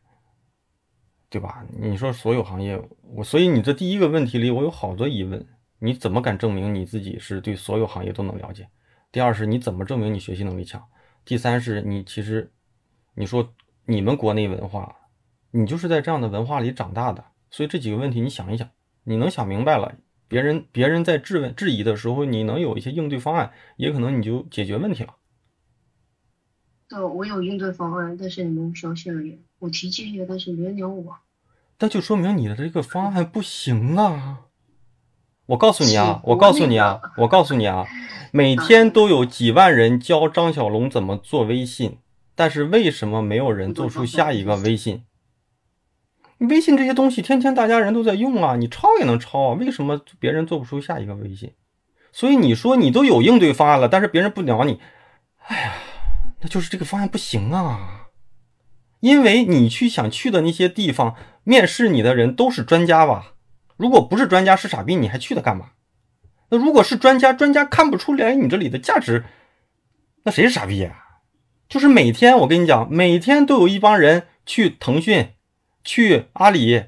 对吧？你说所有行业，我所以你这第一个问题里，我有好多疑问。你怎么敢证明你自己是对所有行业都能了解？第二是你怎么证明你学习能力强？第三是你其实你说你们国内文化，你就是在这样的文化里长大的，所以这几个问题你想一想。你能想明白了，别人别人在质问质疑的时候，你能有一些应对方案，也可能你就解决问题了。对，我有应对方案，但是你们不相信而已。我提建议，但是没人鸟我。那就说明你的这个方案不行啊！我告诉你啊，我告诉你啊，我告诉你啊，每天都有几万人教张小龙怎么做微信，但是为什么没有人做出下一个微信？微信这些东西，天天大家人都在用啊，你抄也能抄啊，为什么别人做不出下一个微信？所以你说你都有应对方案了，但是别人不鸟你，哎呀，那就是这个方案不行啊，因为你去想去的那些地方，面试你的人都是专家吧？如果不是专家是傻逼，你还去他干嘛？那如果是专家，专家看不出来你这里的价值，那谁是傻逼呀？就是每天我跟你讲，每天都有一帮人去腾讯。去阿里，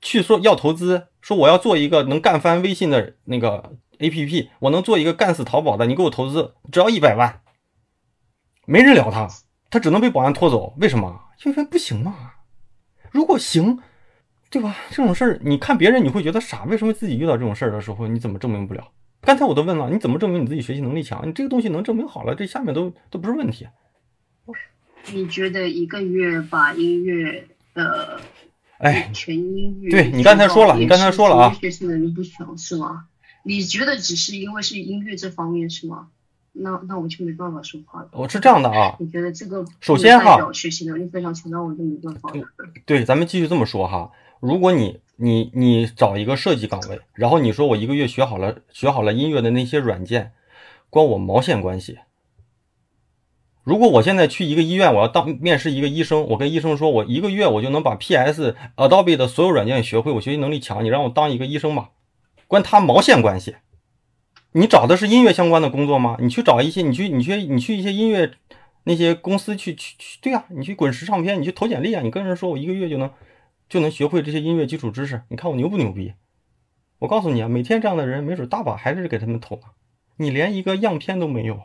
去说要投资，说我要做一个能干翻微信的那个 A P P，我能做一个干死淘宝的，你给我投资，只要一百万，没人聊他，他只能被保安拖走。为什么？因为不行嘛。如果行，对吧？这种事儿，你看别人你会觉得傻，为什么自己遇到这种事儿的时候，你怎么证明不了？刚才我都问了，你怎么证明你自己学习能力强？你这个东西能证明好了，这下面都都不是问题。你觉得一个月把音乐？的，哎，全英语。对你刚才说了，你刚才说了啊，学习能力不强是吗？你觉得只是因为是音乐这方面是吗？那那我就没办法说话了。我是这样的啊，你觉得这个首先哈，学习能力非常强，那我就没办法。对，咱们继续这么说哈。如果你你你找一个设计岗位，然后你说我一个月学好了学好了音乐的那些软件，关我毛线关系？如果我现在去一个医院，我要当面试一个医生，我跟医生说，我一个月我就能把 PS、Adobe 的所有软件学会，我学习能力强，你让我当一个医生吧，关他毛线关系？你找的是音乐相关的工作吗？你去找一些，你去，你去，你去一些音乐那些公司去去去，对呀，你去滚石唱片，你去投简历啊，你跟人说我一个月就能就能学会这些音乐基础知识，你看我牛不牛逼？我告诉你啊，每天这样的人没准大把还是给他们投呢，你连一个样片都没有，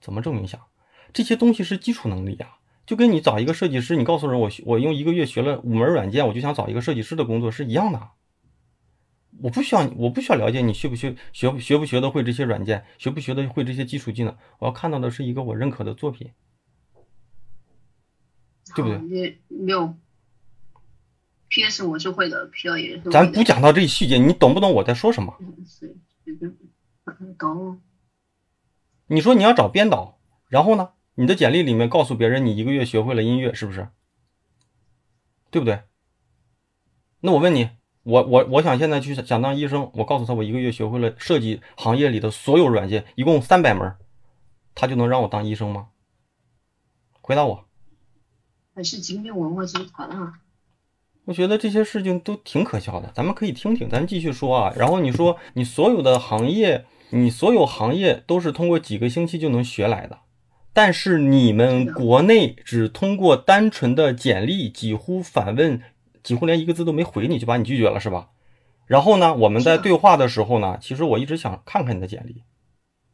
怎么证明一下？这些东西是基础能力呀，就跟你找一个设计师，你告诉人我我用一个月学了五门软件，我就想找一个设计师的工作是一样的。我不需要我不需要了解你学不学学学不学得会这些软件，学不学得会这些基础技能，我要看到的是一个我认可的作品，对不对？没有，PS 我是会的，P 也是。咱不讲到这些细节，你懂不懂我在说什么？是，懂。你说你要找编导，然后呢？你的简历里面告诉别人你一个月学会了音乐，是不是？对不对？那我问你，我我我想现在去想当医生，我告诉他我一个月学会了设计行业里的所有软件，一共三百门，他就能让我当医生吗？回答我。还是精品文化集团啊？我觉得这些事情都挺可笑的，咱们可以听听，咱继续说啊。然后你说你所有的行业，你所有行业都是通过几个星期就能学来的，但是你们国内只通过单纯的简历，几乎反问，几乎连一个字都没回你就把你拒绝了，是吧？然后呢，我们在对话的时候呢，其实我一直想看看你的简历。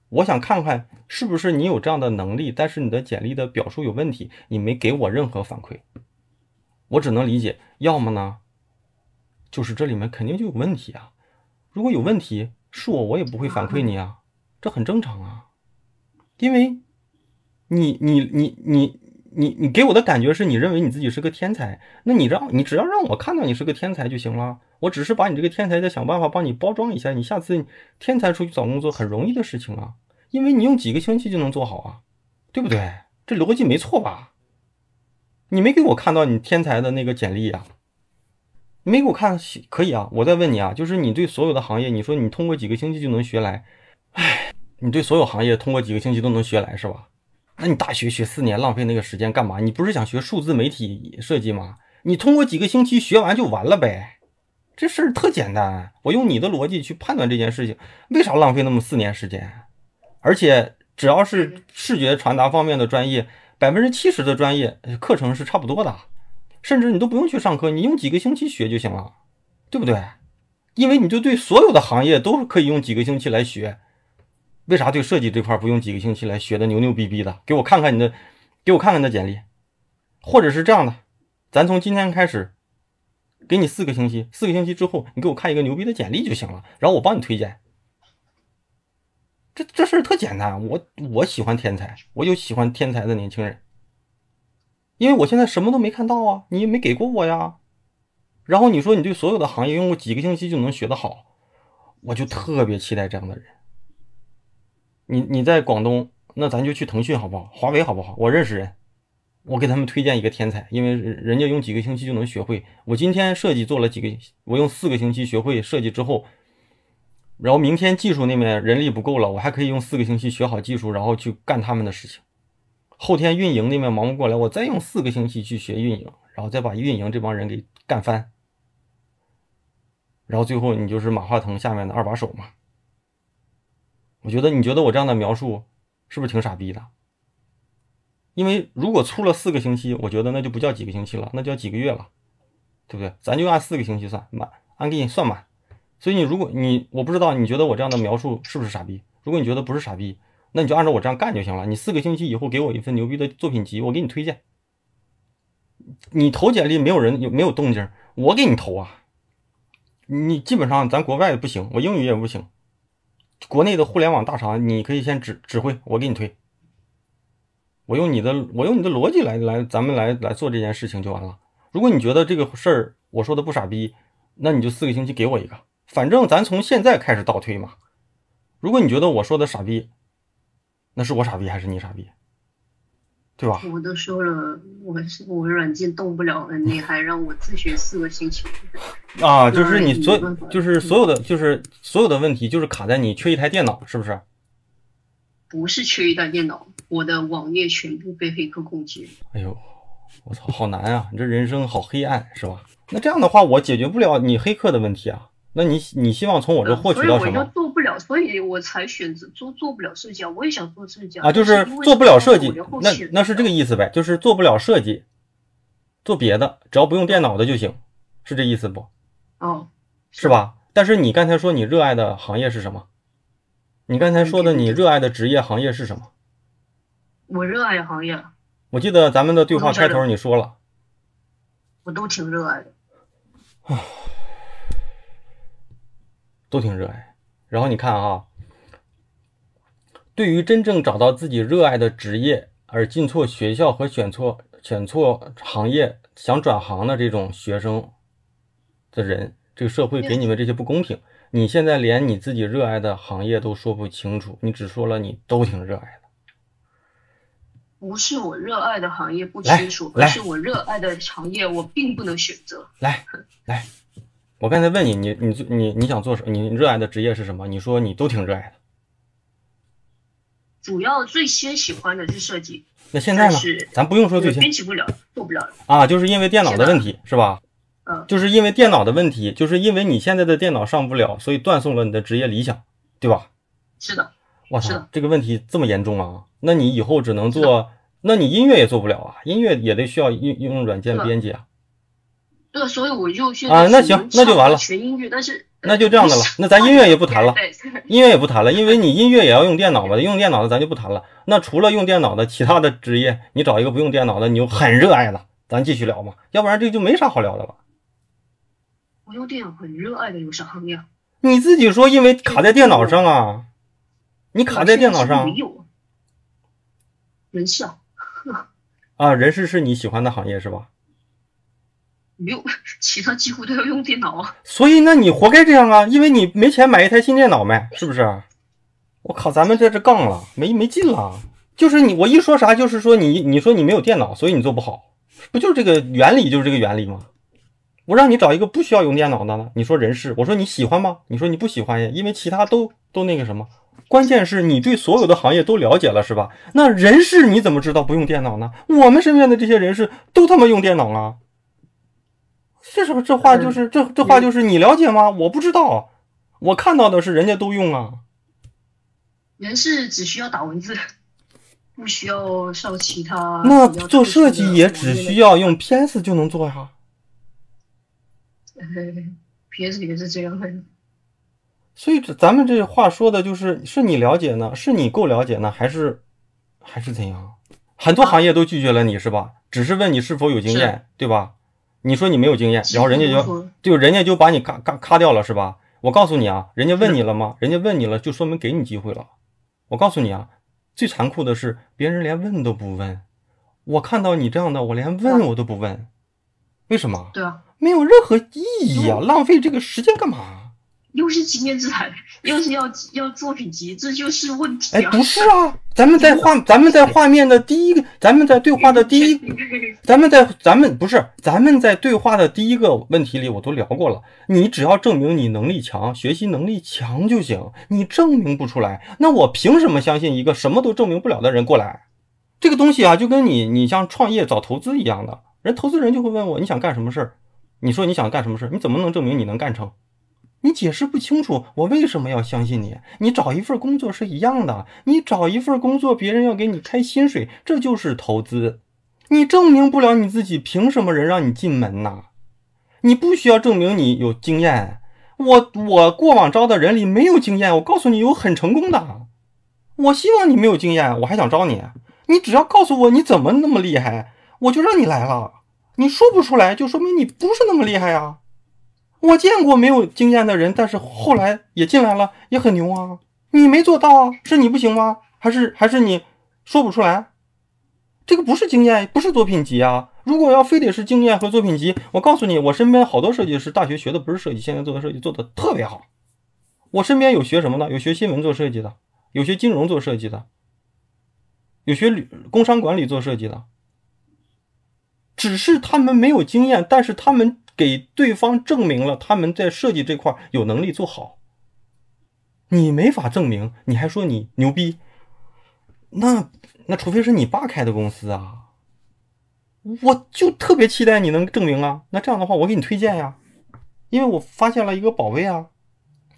我想看看是不是你有这样的能力，但是你的简历的表述有问题，你没给我任何反馈，我只能理解，要么呢，就是这里面肯定就有问题啊。如果有问题，是我我也不会反馈你啊，这很正常啊。因为，你你你你你你你给我的感觉是你认为你自己是个天才，那你让你只要让我看到你是个天才就行了，我只是把你这个天才再想办法帮你包装一下，你下次天才出去找工作很容易的事情啊。因为你用几个星期就能做好啊，对不对？这逻辑没错吧？你没给我看到你天才的那个简历啊？没给我看，可以啊。我再问你啊，就是你对所有的行业，你说你通过几个星期就能学来，哎，你对所有行业通过几个星期都能学来是吧？那你大学学四年浪费那个时间干嘛？你不是想学数字媒体设计吗？你通过几个星期学完就完了呗，这事儿特简单。我用你的逻辑去判断这件事情，为啥浪费那么四年时间？而且只要是视觉传达方面的专业，百分之七十的专业课程是差不多的，甚至你都不用去上课，你用几个星期学就行了，对不对？因为你就对所有的行业都可以用几个星期来学，为啥对设计这块不用几个星期来学的牛牛逼逼的？给我看看你的，给我看看你的简历，或者是这样的，咱从今天开始，给你四个星期，四个星期之后你给我看一个牛逼的简历就行了，然后我帮你推荐。这这事儿特简单，我我喜欢天才，我就喜欢天才的年轻人，因为我现在什么都没看到啊，你也没给过我呀。然后你说你对所有的行业用过几个星期就能学得好，我就特别期待这样的人。你你在广东，那咱就去腾讯好不好？华为好不好？我认识人，我给他们推荐一个天才，因为人家用几个星期就能学会。我今天设计做了几个，我用四个星期学会设计之后。然后明天技术那边人力不够了，我还可以用四个星期学好技术，然后去干他们的事情。后天运营那边忙不过来，我再用四个星期去学运营，然后再把运营这帮人给干翻。然后最后你就是马化腾下面的二把手嘛。我觉得你觉得我这样的描述是不是挺傻逼的？因为如果出了四个星期，我觉得那就不叫几个星期了，那叫几个月了，对不对？咱就按四个星期算满，按给你算满。所以你如果你我不知道你觉得我这样的描述是不是傻逼？如果你觉得不是傻逼，那你就按照我这样干就行了。你四个星期以后给我一份牛逼的作品集，我给你推荐。你投简历没有人有没有动静，我给你投啊。你基本上咱国外不行，我英语也不行。国内的互联网大厂，你可以先指指挥，我给你推。我用你的我用你的逻辑来来，咱们来来做这件事情就完了。如果你觉得这个事儿我说的不傻逼，那你就四个星期给我一个。反正咱从现在开始倒推嘛。如果你觉得我说的傻逼，那是我傻逼还是你傻逼？对吧？我都说了，我是我软件动不了了，你还让我自学四个星期？啊，就是你所就是所有的就是所有的问题就是卡在你缺一台电脑，是不是？不是缺一台电脑，我的网页全部被黑客攻击。哎呦，我操，好难啊！你这人生好黑暗，是吧？那这样的话，我解决不了你黑客的问题啊。那你你希望从我这获取到什么？所以我才选择做做不了设计啊！我也想做设计啊，就是做不了设计，那那是这个意思呗？就是做不了设计，做别的，只要不用电脑的就行，是这意思不？哦，是吧？但是你刚才说你热爱的行业是什么？你刚才说的你热爱的职业行业是什么？我热爱的行业，我记得咱们的对话开头你说了，我都挺热爱的。都挺热爱，然后你看啊，对于真正找到自己热爱的职业而进错学校和选错选错行业想转行的这种学生的人，这个社会给你们这些不公平。你现在连你自己热爱的行业都说不清楚，你只说了你都挺热爱的。不是我热爱的行业不清楚，而是我热爱的行业我并不能选择。来来。我刚才问你，你你你你想做什？你热爱的职业是什么？你说你都挺热爱的。主要最先喜欢的是设计。那现在呢？咱不用说最先。编辑不了，做不了啊，就是因为电脑的问题，是吧？嗯，就是因为电脑的问题，就是因为你现在的电脑上不了，所以断送了你的职业理想，对吧？是的。我操，这个问题这么严重啊？那你以后只能做，那你音乐也做不了啊？音乐也得需要用用软件编辑啊。对，所以我就现啊，那行，那就完了。学音乐，但是那就这样的了。那咱音乐也不谈了，音乐也不谈了，因为你音乐也要用电脑嘛，用电脑的咱就不谈了。那除了用电脑的其他的职业，你找一个不用电脑的，你又很热爱的，咱继续聊嘛。要不然这就没啥好聊的了。我用电脑很热爱的有啥行业？你自己说，因为卡在电脑上啊。你卡在电脑上？没有。人事啊。啊，人事是你喜欢的行业是吧？没有，其他几乎都要用电脑啊。所以，那你活该这样啊！因为你没钱买一台新电脑呗，是不是？我靠，咱们在这杠了，没没劲了。就是你，我一说啥，就是说你，你说你没有电脑，所以你做不好，不就是这个原理？就是这个原理吗？我让你找一个不需要用电脑的呢，你说人事，我说你喜欢吗？你说你不喜欢呀，因为其他都都那个什么。关键是你对所有的行业都了解了，是吧？那人事你怎么知道不用电脑呢？我们身边的这些人事都他妈用电脑啊！这是不这话就是这这话就是你了解吗？我不知道，我看到的是人家都用啊。人是只需要打文字，不需要上其他。那做设计也只需要用 PS 就能做呀。PS 也是这样的。所以这咱们这话说的就是，是你了解呢，是你够了解呢，还是还是怎样？很多行业都拒绝了你是吧？只是问你是否有经验，对吧？你说你没有经验，然后人家就就人家就把你咔咔咔掉了是吧？我告诉你啊，人家问你了吗？人家问你了，就说明给你机会了。我告诉你啊，最残酷的是别人连问都不问。我看到你这样的，我连问我都不问，为什么？对啊，没有任何意义啊，浪费这个时间干嘛？又是经验之谈，又是要要作品集，这就是问题啊！哎，不是啊，咱们在画，咱们在画面的第一个，咱们在对话的第一，咱们在咱们不是，咱们在对话的第一个问题里，我都聊过了。你只要证明你能力强，学习能力强就行。你证明不出来，那我凭什么相信一个什么都证明不了的人过来？这个东西啊，就跟你你像创业找投资一样的，人投资人就会问我你想干什么事儿？你说你想干什么事儿？你怎么能证明你能干成？你解释不清楚，我为什么要相信你？你找一份工作是一样的，你找一份工作，别人要给你开薪水，这就是投资。你证明不了你自己，凭什么人让你进门呢？你不需要证明你有经验。我我过往招的人里没有经验，我告诉你有很成功的。我希望你没有经验，我还想招你。你只要告诉我你怎么那么厉害，我就让你来了。你说不出来，就说明你不是那么厉害呀。我见过没有经验的人，但是后来也进来了，也很牛啊！你没做到啊，是你不行吗？还是还是你说不出来？这个不是经验，不是作品集啊！如果要非得是经验和作品集，我告诉你，我身边好多设计师，大学学的不是设计，现在做的设计做的特别好。我身边有学什么的？有学新闻做设计的，有学金融做设计的，有学旅工商管理做设计的。只是他们没有经验，但是他们。给对方证明了他们在设计这块有能力做好，你没法证明，你还说你牛逼，那那除非是你爸开的公司啊，我就特别期待你能证明啊，那这样的话我给你推荐呀，因为我发现了一个宝贝啊，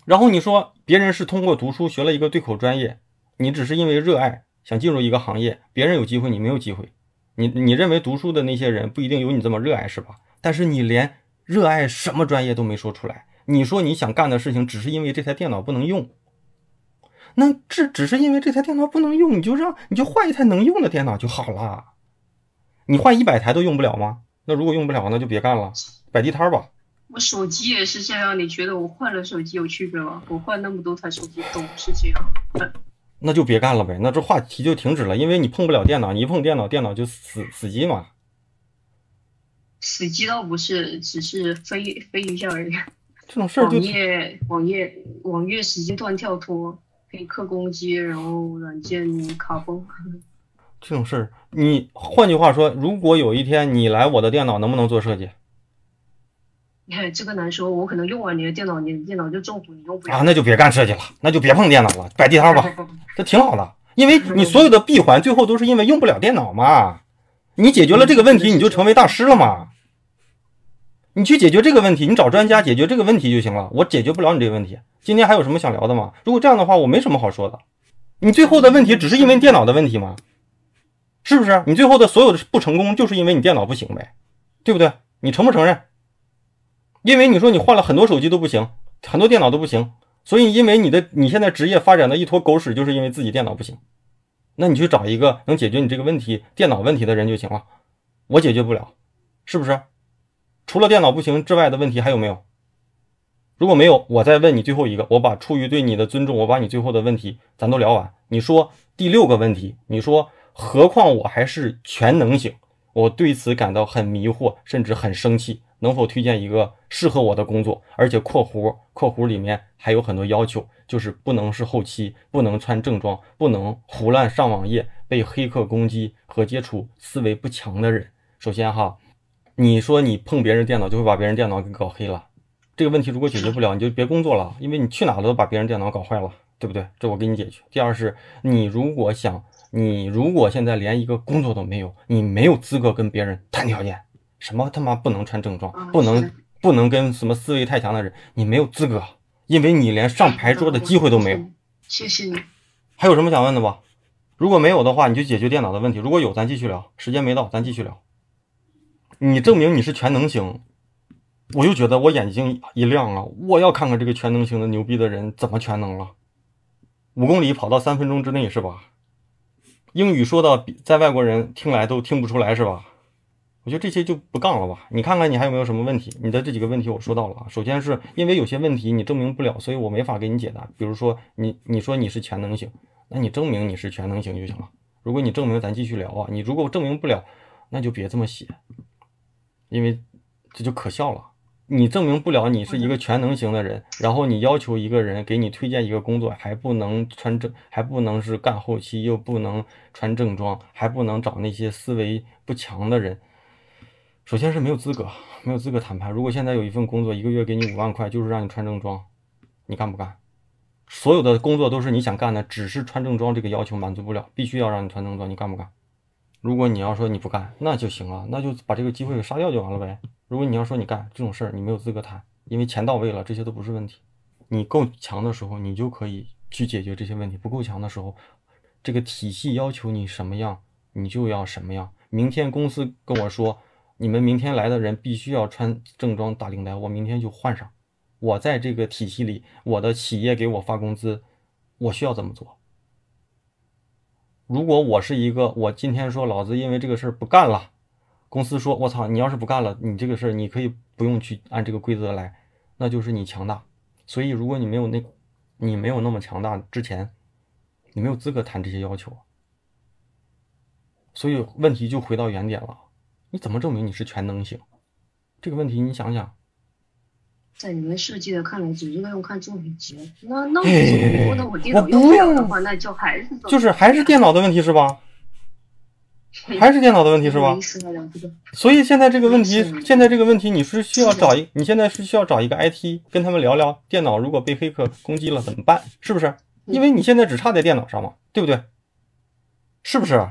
然后你说别人是通过读书学了一个对口专业，你只是因为热爱想进入一个行业，别人有机会你没有机会，你你认为读书的那些人不一定有你这么热爱是吧？但是你连。热爱什么专业都没说出来。你说你想干的事情，只是因为这台电脑不能用。那这只是因为这台电脑不能用，你就让你就换一台能用的电脑就好了。你换一百台都用不了吗？那如果用不了，那就别干了，摆地摊吧。我手机也是这样，你觉得我换了手机有区别吗？我换那么多台手机都是这样。那就别干了呗。那这话题就停止了，因为你碰不了电脑，你一碰电脑，电脑就死死机嘛。死机倒不是，只是飞飞一下而已。这种事儿就网页网页网页时间段跳脱，黑客攻击，然后软件卡崩。这种事儿，你换句话说，如果有一天你来我的电脑，能不能做设计？哎，这个难说，我可能用完你的电脑，你的电脑就中毒，你用不了啊，那就别干设计了，那就别碰电脑了，摆地摊吧，这挺好的。因为你所有的闭环最后都是因为用不了电脑嘛。你解决了这个问题，你就成为大师了嘛。你去解决这个问题，你找专家解决这个问题就行了。我解决不了你这个问题。今天还有什么想聊的吗？如果这样的话，我没什么好说的。你最后的问题只是因为电脑的问题吗？是不是？你最后的所有的不成功，就是因为你电脑不行呗，对不对？你承不承认？因为你说你换了很多手机都不行，很多电脑都不行，所以因为你的你现在职业发展的一坨狗屎，就是因为自己电脑不行。那你去找一个能解决你这个问题电脑问题的人就行了。我解决不了，是不是？除了电脑不行之外的问题还有没有？如果没有，我再问你最后一个，我把出于对你的尊重，我把你最后的问题咱都聊完。你说第六个问题，你说何况我还是全能型，我对此感到很迷惑，甚至很生气。能否推荐一个适合我的工作？而且括弧括弧里面还有很多要求，就是不能是后期，不能穿正装，不能胡乱上网页，被黑客攻击和接触思维不强的人。首先哈，你说你碰别人电脑就会把别人电脑给搞黑了，这个问题如果解决不了，你就别工作了，因为你去哪都把别人电脑搞坏了，对不对？这我给你解决。第二是，你如果想，你如果现在连一个工作都没有，你没有资格跟别人谈条件。什么他妈不能穿正装，不能不能跟什么思维太强的人，你没有资格，因为你连上牌桌的机会都没有。谢谢你。还有什么想问的不？如果没有的话，你就解决电脑的问题；如果有，咱继续聊。时间没到，咱继续聊。你证明你是全能型，我就觉得我眼睛一亮啊！我要看看这个全能型的牛逼的人怎么全能了。五公里跑到三分钟之内是吧？英语说到在外国人听来都听不出来是吧？我觉得这些就不杠了吧？你看看你还有没有什么问题？你的这几个问题我说到了啊。首先是因为有些问题你证明不了，所以我没法给你解答。比如说你你说你是全能型，那你证明你是全能型就行了。如果你证明，咱继续聊啊。你如果证明不了，那就别这么写，因为这就可笑了。你证明不了你是一个全能型的人，然后你要求一个人给你推荐一个工作，还不能穿正，还不能是干后期，又不能穿正装，还不能找那些思维不强的人。首先是没有资格，没有资格谈判。如果现在有一份工作，一个月给你五万块，就是让你穿正装，你干不干？所有的工作都是你想干的，只是穿正装这个要求满足不了，必须要让你穿正装，你干不干？如果你要说你不干，那就行啊，那就把这个机会给杀掉就完了呗。如果你要说你干这种事儿，你没有资格谈，因为钱到位了，这些都不是问题。你够强的时候，你就可以去解决这些问题；不够强的时候，这个体系要求你什么样，你就要什么样。明天公司跟我说。你们明天来的人必须要穿正装打领带，我明天就换上。我在这个体系里，我的企业给我发工资，我需要怎么做？如果我是一个，我今天说老子因为这个事儿不干了，公司说我操，你要是不干了，你这个事儿你可以不用去按这个规则来，那就是你强大。所以如果你没有那，你没有那么强大之前，你没有资格谈这些要求。所以问题就回到原点了。你怎么证明你是全能型？这个问题你想想，在你们设计的看来，只是用看作品集。那那我那我电脑用不了的话，那就还是就是还是电脑的问题是吧？还是电脑的问题是吧？所以现在这个问题，现在这个问题，你是需要找一，你现在是需要找一个 IT 跟他们聊聊，电脑如果被黑客攻击了怎么办？是不是？因为你现在只差在电脑上嘛，对不对？是不是？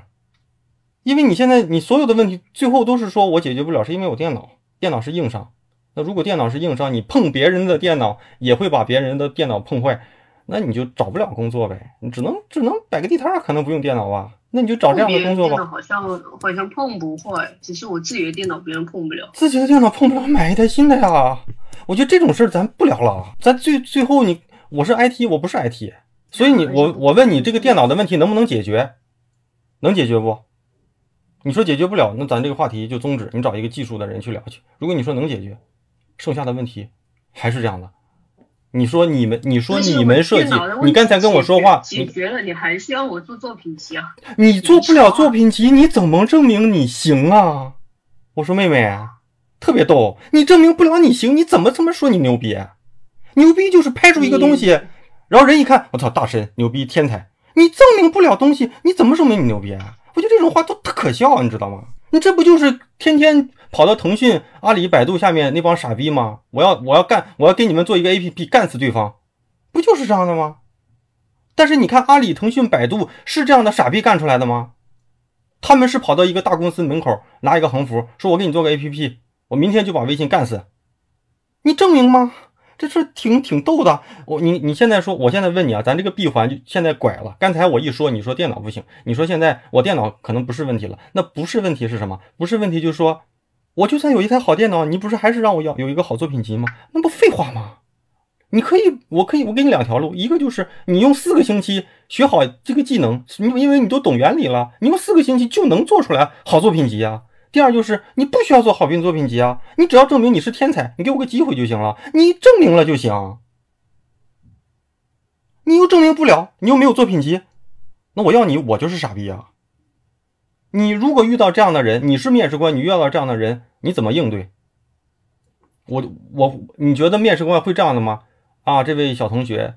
因为你现在你所有的问题最后都是说我解决不了，是因为我电脑电脑是硬伤。那如果电脑是硬伤，你碰别人的电脑也会把别人的电脑碰坏，那你就找不了工作呗。你只能只能摆个地摊，可能不用电脑吧？那你就找这样的工作吧。好像好像碰不坏，只是我自己的电脑别人碰不了。自己的电脑碰不了，买一台新的呀。我觉得这种事儿咱不聊了。咱最最后你我是 IT，我不是 IT，所以你我我问你这个电脑的问题能不能解决？能解决不？你说解决不了，那咱这个话题就终止。你找一个技术的人去聊去。如果你说能解决，剩下的问题还是这样的。你说你们，你说你们设计，你刚才跟我说话，解决了，你还需要我做作品集啊？你做不了作品集，你怎么证明你行啊？我说妹妹，特别逗，你证明不了你行，你怎么这么说你牛逼？牛逼就是拍出一个东西，然后人一看，我操，大神牛逼天才。你证明不了东西，你怎么证明你牛逼啊？我觉得这种话都特可笑，你知道吗？你这不就是天天跑到腾讯、阿里、百度下面那帮傻逼吗？我要我要干，我要给你们做一个 APP，干死对方，不就是这样的吗？但是你看，阿里、腾讯、百度是这样的傻逼干出来的吗？他们是跑到一个大公司门口拿一个横幅，说我给你做个 APP，我明天就把微信干死。你证明吗？这是挺挺逗的。我你你现在说，我现在问你啊，咱这个闭环就现在拐了。刚才我一说，你说电脑不行，你说现在我电脑可能不是问题了。那不是问题是什么？不是问题就是说，我就算有一台好电脑，你不是还是让我要有一个好作品集吗？那不废话吗？你可以，我可以，我给你两条路，一个就是你用四个星期学好这个技能，你因为你都懂原理了，你用四个星期就能做出来好作品集啊。第二就是你不需要做好评作品集啊，你只要证明你是天才，你给我个机会就行了，你证明了就行。你又证明不了，你又没有作品集，那我要你，我就是傻逼啊。你如果遇到这样的人，你是面试官，你遇到这样的人，你怎么应对？我我，你觉得面试官会这样的吗？啊，这位小同学，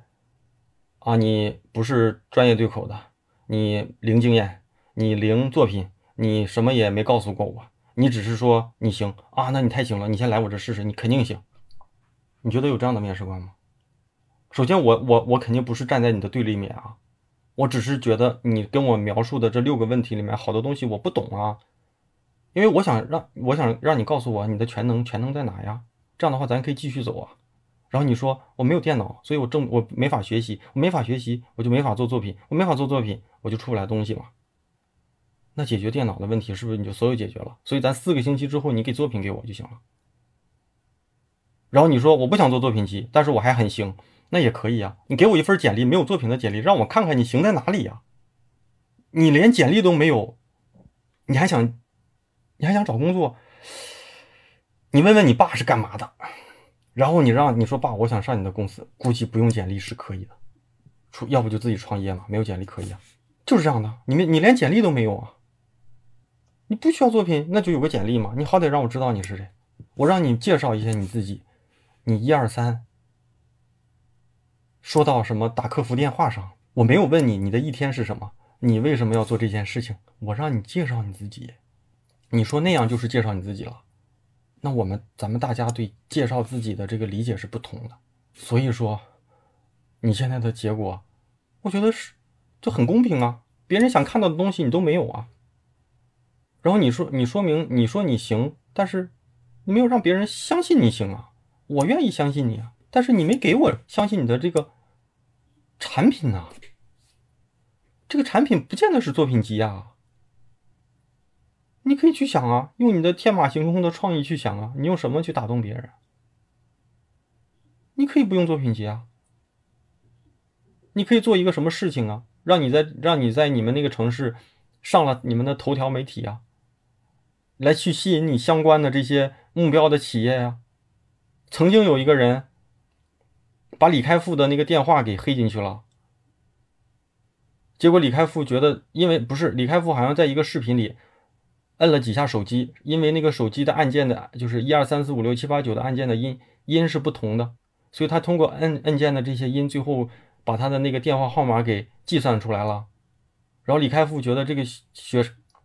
啊，你不是专业对口的，你零经验，你零作品，你什么也没告诉过我，你只是说你行啊，那你太行了，你先来我这试试，你肯定行。你觉得有这样的面试官吗？首先，我我我肯定不是站在你的对立面啊，我只是觉得你跟我描述的这六个问题里面，好多东西我不懂啊，因为我想让我想让你告诉我你的全能全能在哪呀？这样的话，咱可以继续走啊。然后你说我没有电脑，所以我正我没法学习，我没法学习，我就没法做作品，我没法做作品，我就出不来东西嘛。那解决电脑的问题是不是你就所有解决了？所以咱四个星期之后你给作品给我就行了。然后你说我不想做作品集，但是我还很行，那也可以啊。你给我一份简历，没有作品的简历，让我看看你行在哪里呀？你连简历都没有，你还想你还想找工作？你问问你爸是干嘛的？然后你让你说爸，我想上你的公司，估计不用简历是可以的，出要不就自己创业嘛，没有简历可以啊，就是这样的。你们你连简历都没有啊，你不需要作品，那就有个简历嘛，你好歹让我知道你是谁，我让你介绍一下你自己，你一二三，说到什么打客服电话上，我没有问你你的一天是什么，你为什么要做这件事情，我让你介绍你自己，你说那样就是介绍你自己了。那我们咱们大家对介绍自己的这个理解是不同的，所以说你现在的结果，我觉得是就很公平啊。别人想看到的东西你都没有啊。然后你说你说明你说你行，但是你没有让别人相信你行啊。我愿意相信你啊，但是你没给我相信你的这个产品呐。这个产品不见得是作品集啊。你可以去想啊，用你的天马行空的创意去想啊，你用什么去打动别人？你可以不用作品集啊，你可以做一个什么事情啊，让你在让你在你们那个城市上了你们的头条媒体啊，来去吸引你相关的这些目标的企业呀。曾经有一个人把李开复的那个电话给黑进去了，结果李开复觉得，因为不是李开复好像在一个视频里。摁了几下手机，因为那个手机的按键的，就是一二三四五六七八九的按键的音音是不同的，所以他通过摁摁键的这些音，最后把他的那个电话号码给计算出来了。然后李开复觉得这个学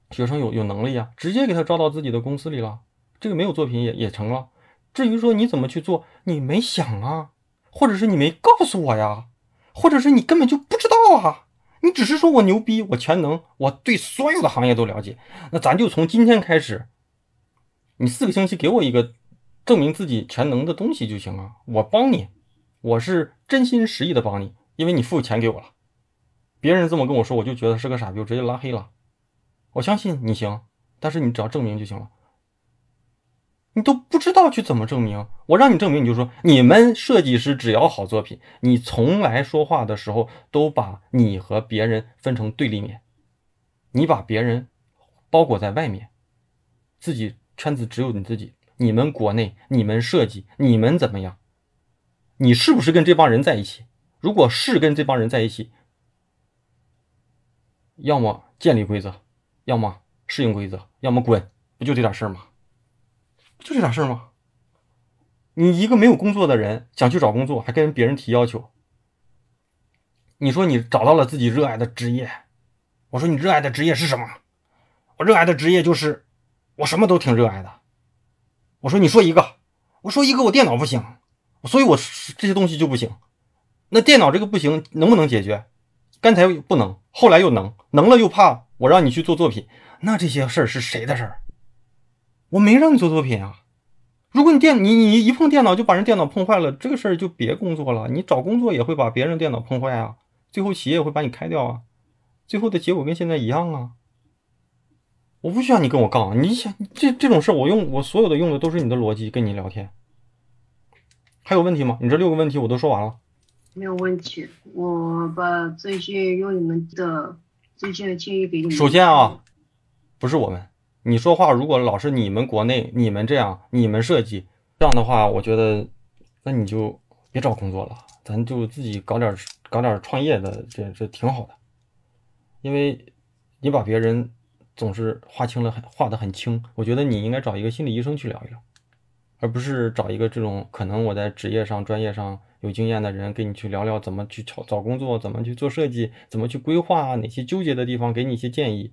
学生有有能力啊，直接给他招到自己的公司里了。这个没有作品也也成了。至于说你怎么去做，你没想啊，或者是你没告诉我呀，或者是你根本就不知道啊。你只是说我牛逼，我全能，我对所有的行业都了解。那咱就从今天开始，你四个星期给我一个证明自己全能的东西就行了。我帮你，我是真心实意的帮你，因为你付钱给我了。别人这么跟我说，我就觉得是个傻逼，我直接拉黑了。我相信你行，但是你只要证明就行了。你都不知道去怎么证明，我让你证明，你就说你们设计师只要好作品，你从来说话的时候都把你和别人分成对立面，你把别人包裹在外面，自己圈子只有你自己。你们国内，你们设计，你们怎么样？你是不是跟这帮人在一起？如果是跟这帮人在一起，要么建立规则，要么适应规则，要么滚，不就这点事儿吗？就这点事儿吗？你一个没有工作的人想去找工作，还跟别人提要求。你说你找到了自己热爱的职业，我说你热爱的职业是什么？我热爱的职业就是我什么都挺热爱的。我说你说一个，我说一个我电脑不行，所以我这些东西就不行。那电脑这个不行，能不能解决？刚才不能，后来又能，能了又怕我让你去做作品，那这些事儿是谁的事儿？我没让你做作品啊。如果你电你你一碰电脑就把人电脑碰坏了，这个事儿就别工作了。你找工作也会把别人电脑碰坏啊，最后企业也会把你开掉啊，最后的结果跟现在一样啊。我不需要你跟我杠，你想这这种事儿，我用我所有的用的都是你的逻辑跟你聊天。还有问题吗？你这六个问题我都说完了。没有问题，我把最近用你们的最近的建议给你们。首先啊，不是我们，你说话如果老是你们国内你们这样你们设计这样的话，我觉得那你就别找工作了，咱就自己搞点搞点创业的，这这挺好的。因为你把别人总是划清了，划得很清，我觉得你应该找一个心理医生去聊一聊，而不是找一个这种可能我在职业上专业上。有经验的人跟你去聊聊怎么去找找工作，怎么去做设计，怎么去规划，哪些纠结的地方，给你一些建议。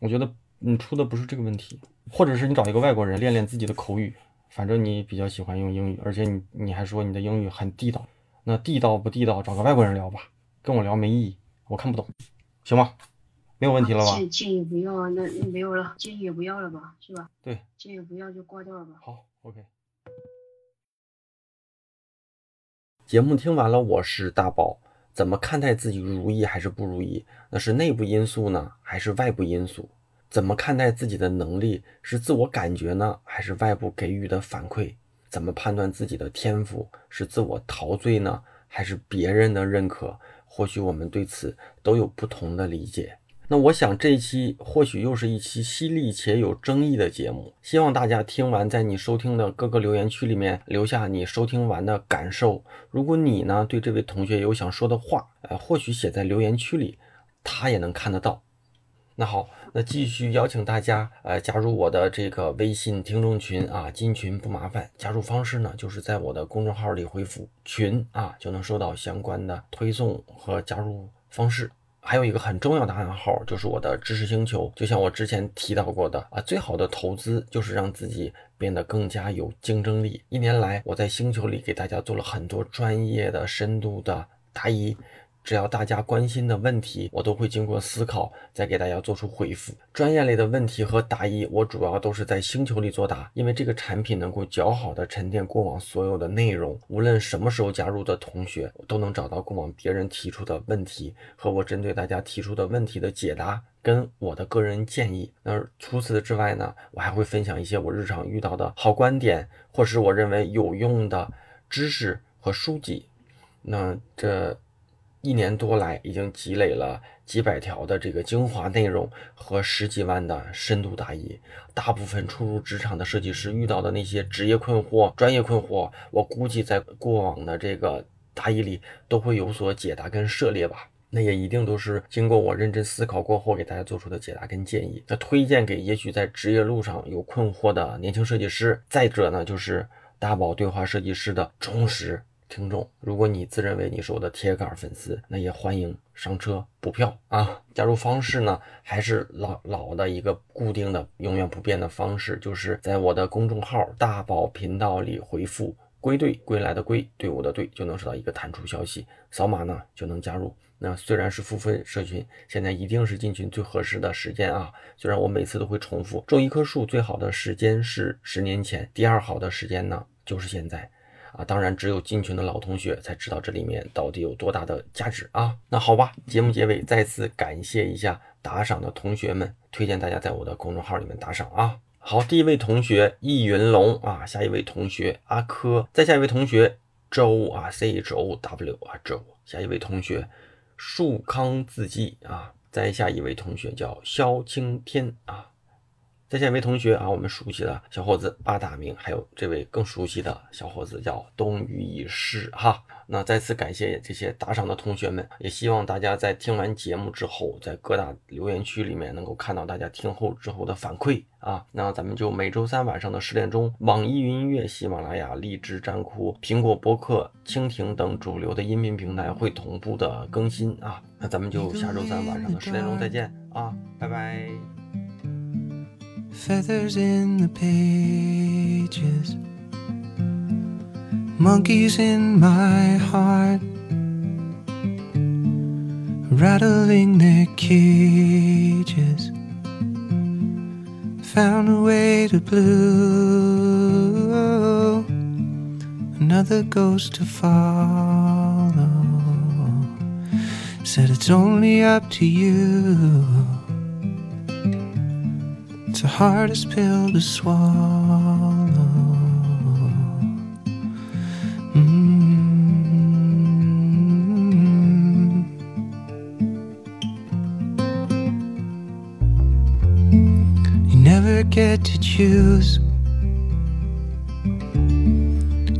我觉得你出的不是这个问题，或者是你找一个外国人练练自己的口语，反正你比较喜欢用英语，而且你你还说你的英语很地道，那地道不地道，找个外国人聊吧，跟我聊没意义，我看不懂，行吗？没有问题了吧？建建议不要，那没有了，建议也不要了吧，是吧？对，建议不要就挂掉了吧。好，OK。节目听完了，我是大宝。怎么看待自己如意还是不如意？那是内部因素呢，还是外部因素？怎么看待自己的能力？是自我感觉呢，还是外部给予的反馈？怎么判断自己的天赋？是自我陶醉呢，还是别人的认可？或许我们对此都有不同的理解。那我想这一期或许又是一期犀利且有争议的节目，希望大家听完，在你收听的各个留言区里面留下你收听完的感受。如果你呢对这位同学有想说的话，呃，或许写在留言区里，他也能看得到。那好，那继续邀请大家呃加入我的这个微信听众群啊，进群不麻烦，加入方式呢就是在我的公众号里回复“群”啊，就能收到相关的推送和加入方式。还有一个很重要的暗号，就是我的知识星球。就像我之前提到过的啊，最好的投资就是让自己变得更加有竞争力。一年来，我在星球里给大家做了很多专业的、深度的答疑。只要大家关心的问题，我都会经过思考，再给大家做出回复。专业类的问题和答疑，我主要都是在星球里作答，因为这个产品能够较好的沉淀过往所有的内容。无论什么时候加入的同学，都能找到过往别人提出的问题和我针对大家提出的问题的解答，跟我的个人建议。那除此之外呢，我还会分享一些我日常遇到的好观点，或是我认为有用的知识和书籍。那这。一年多来，已经积累了几百条的这个精华内容和十几万的深度答疑。大部分初入职场的设计师遇到的那些职业困惑、专业困惑，我估计在过往的这个答疑里都会有所解答跟涉猎吧。那也一定都是经过我认真思考过后给大家做出的解答跟建议。那推荐给也许在职业路上有困惑的年轻设计师。再者呢，就是大宝对话设计师的忠实。听众，如果你自认为你是我的铁杆粉丝，那也欢迎上车补票啊！加入方式呢，还是老老的一个固定的、永远不变的方式，就是在我的公众号“大宝频道”里回复“归队”，归来的归，队伍的队，就能收到一个弹出消息，扫码呢就能加入。那虽然是付费社群，现在一定是进群最合适的时间啊！虽然我每次都会重复，种一棵树最好的时间是十年前，第二好的时间呢就是现在。啊，当然，只有进群的老同学才知道这里面到底有多大的价值啊！那好吧，节目结尾再次感谢一下打赏的同学们，推荐大家在我的公众号里面打赏啊！好，第一位同学易云龙啊，下一位同学阿珂，再下一位同学周啊，C H O W 啊周，下一位同学树康字迹啊，再下一位同学叫萧青天啊。再见一位同学啊，我们熟悉的小伙子八大名，还有这位更熟悉的小伙子叫东隅已逝哈。那再次感谢这些打赏的同学们，也希望大家在听完节目之后，在各大留言区里面能够看到大家听后之后的反馈啊。那咱们就每周三晚上的十点钟，网易云音乐、喜马拉雅、荔枝、站酷、苹果播客、蜻蜓等主流的音频平台会同步的更新啊。那咱们就下周三晚上的十点钟再见啊，拜拜。Feathers in the pages, monkeys in my heart, rattling their cages, found a way to blue. Another ghost to follow. Said it's only up to you. The hardest pill to swallow. Mm. You never get to choose.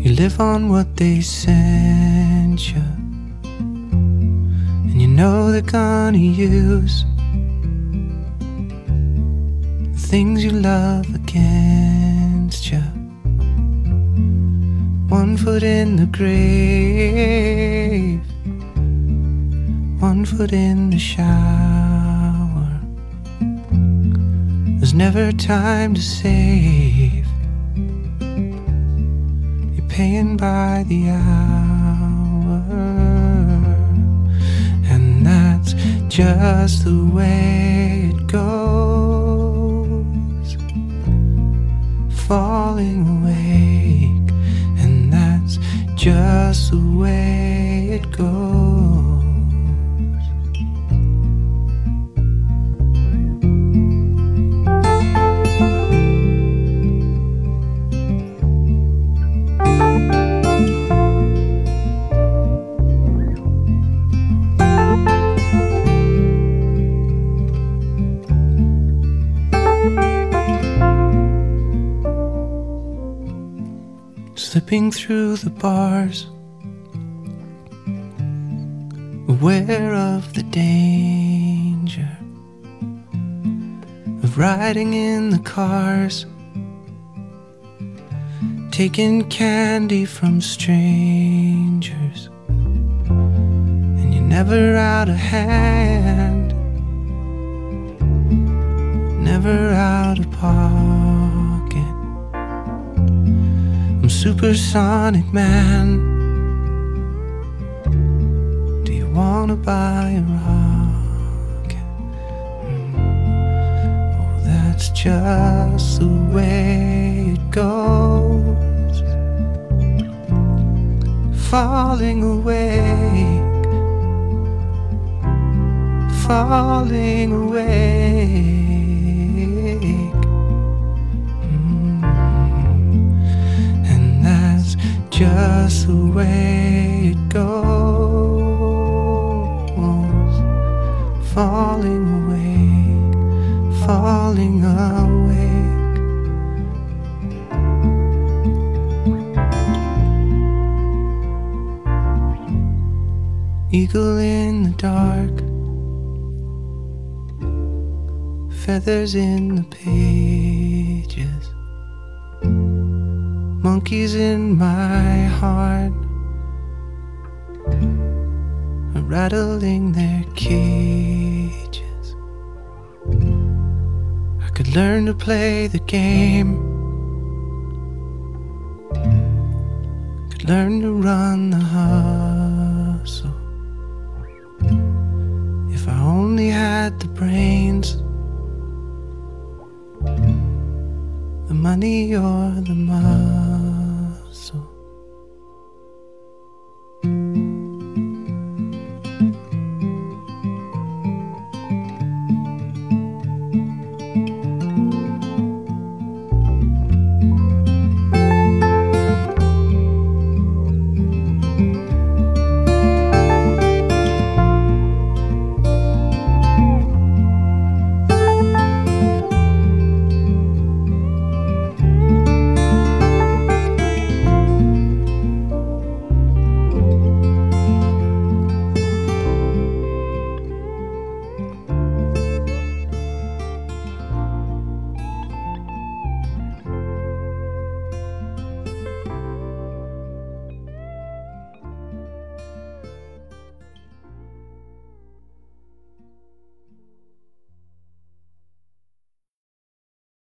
You live on what they send you, and you know they're gonna use things you love against you. One foot in the grave, one foot in the shower. There's never time to save. You're paying by the hour, and that's just the way it goes. Falling awake, and that's just the way it goes. Slipping through the bars, aware of the danger of riding in the cars, taking candy from strangers, and you're never out of hand, never out of pocket supersonic man. Do you wanna buy a rocket? Mm. Oh, that's just the way it goes. Falling awake, falling away. Just the way it goes. Falling awake, falling awake. Eagle in the dark, feathers in the pages monkeys in my heart are rattling their cages. I could learn to play the game, could learn to run the hustle. If I only had the brains. The money or the money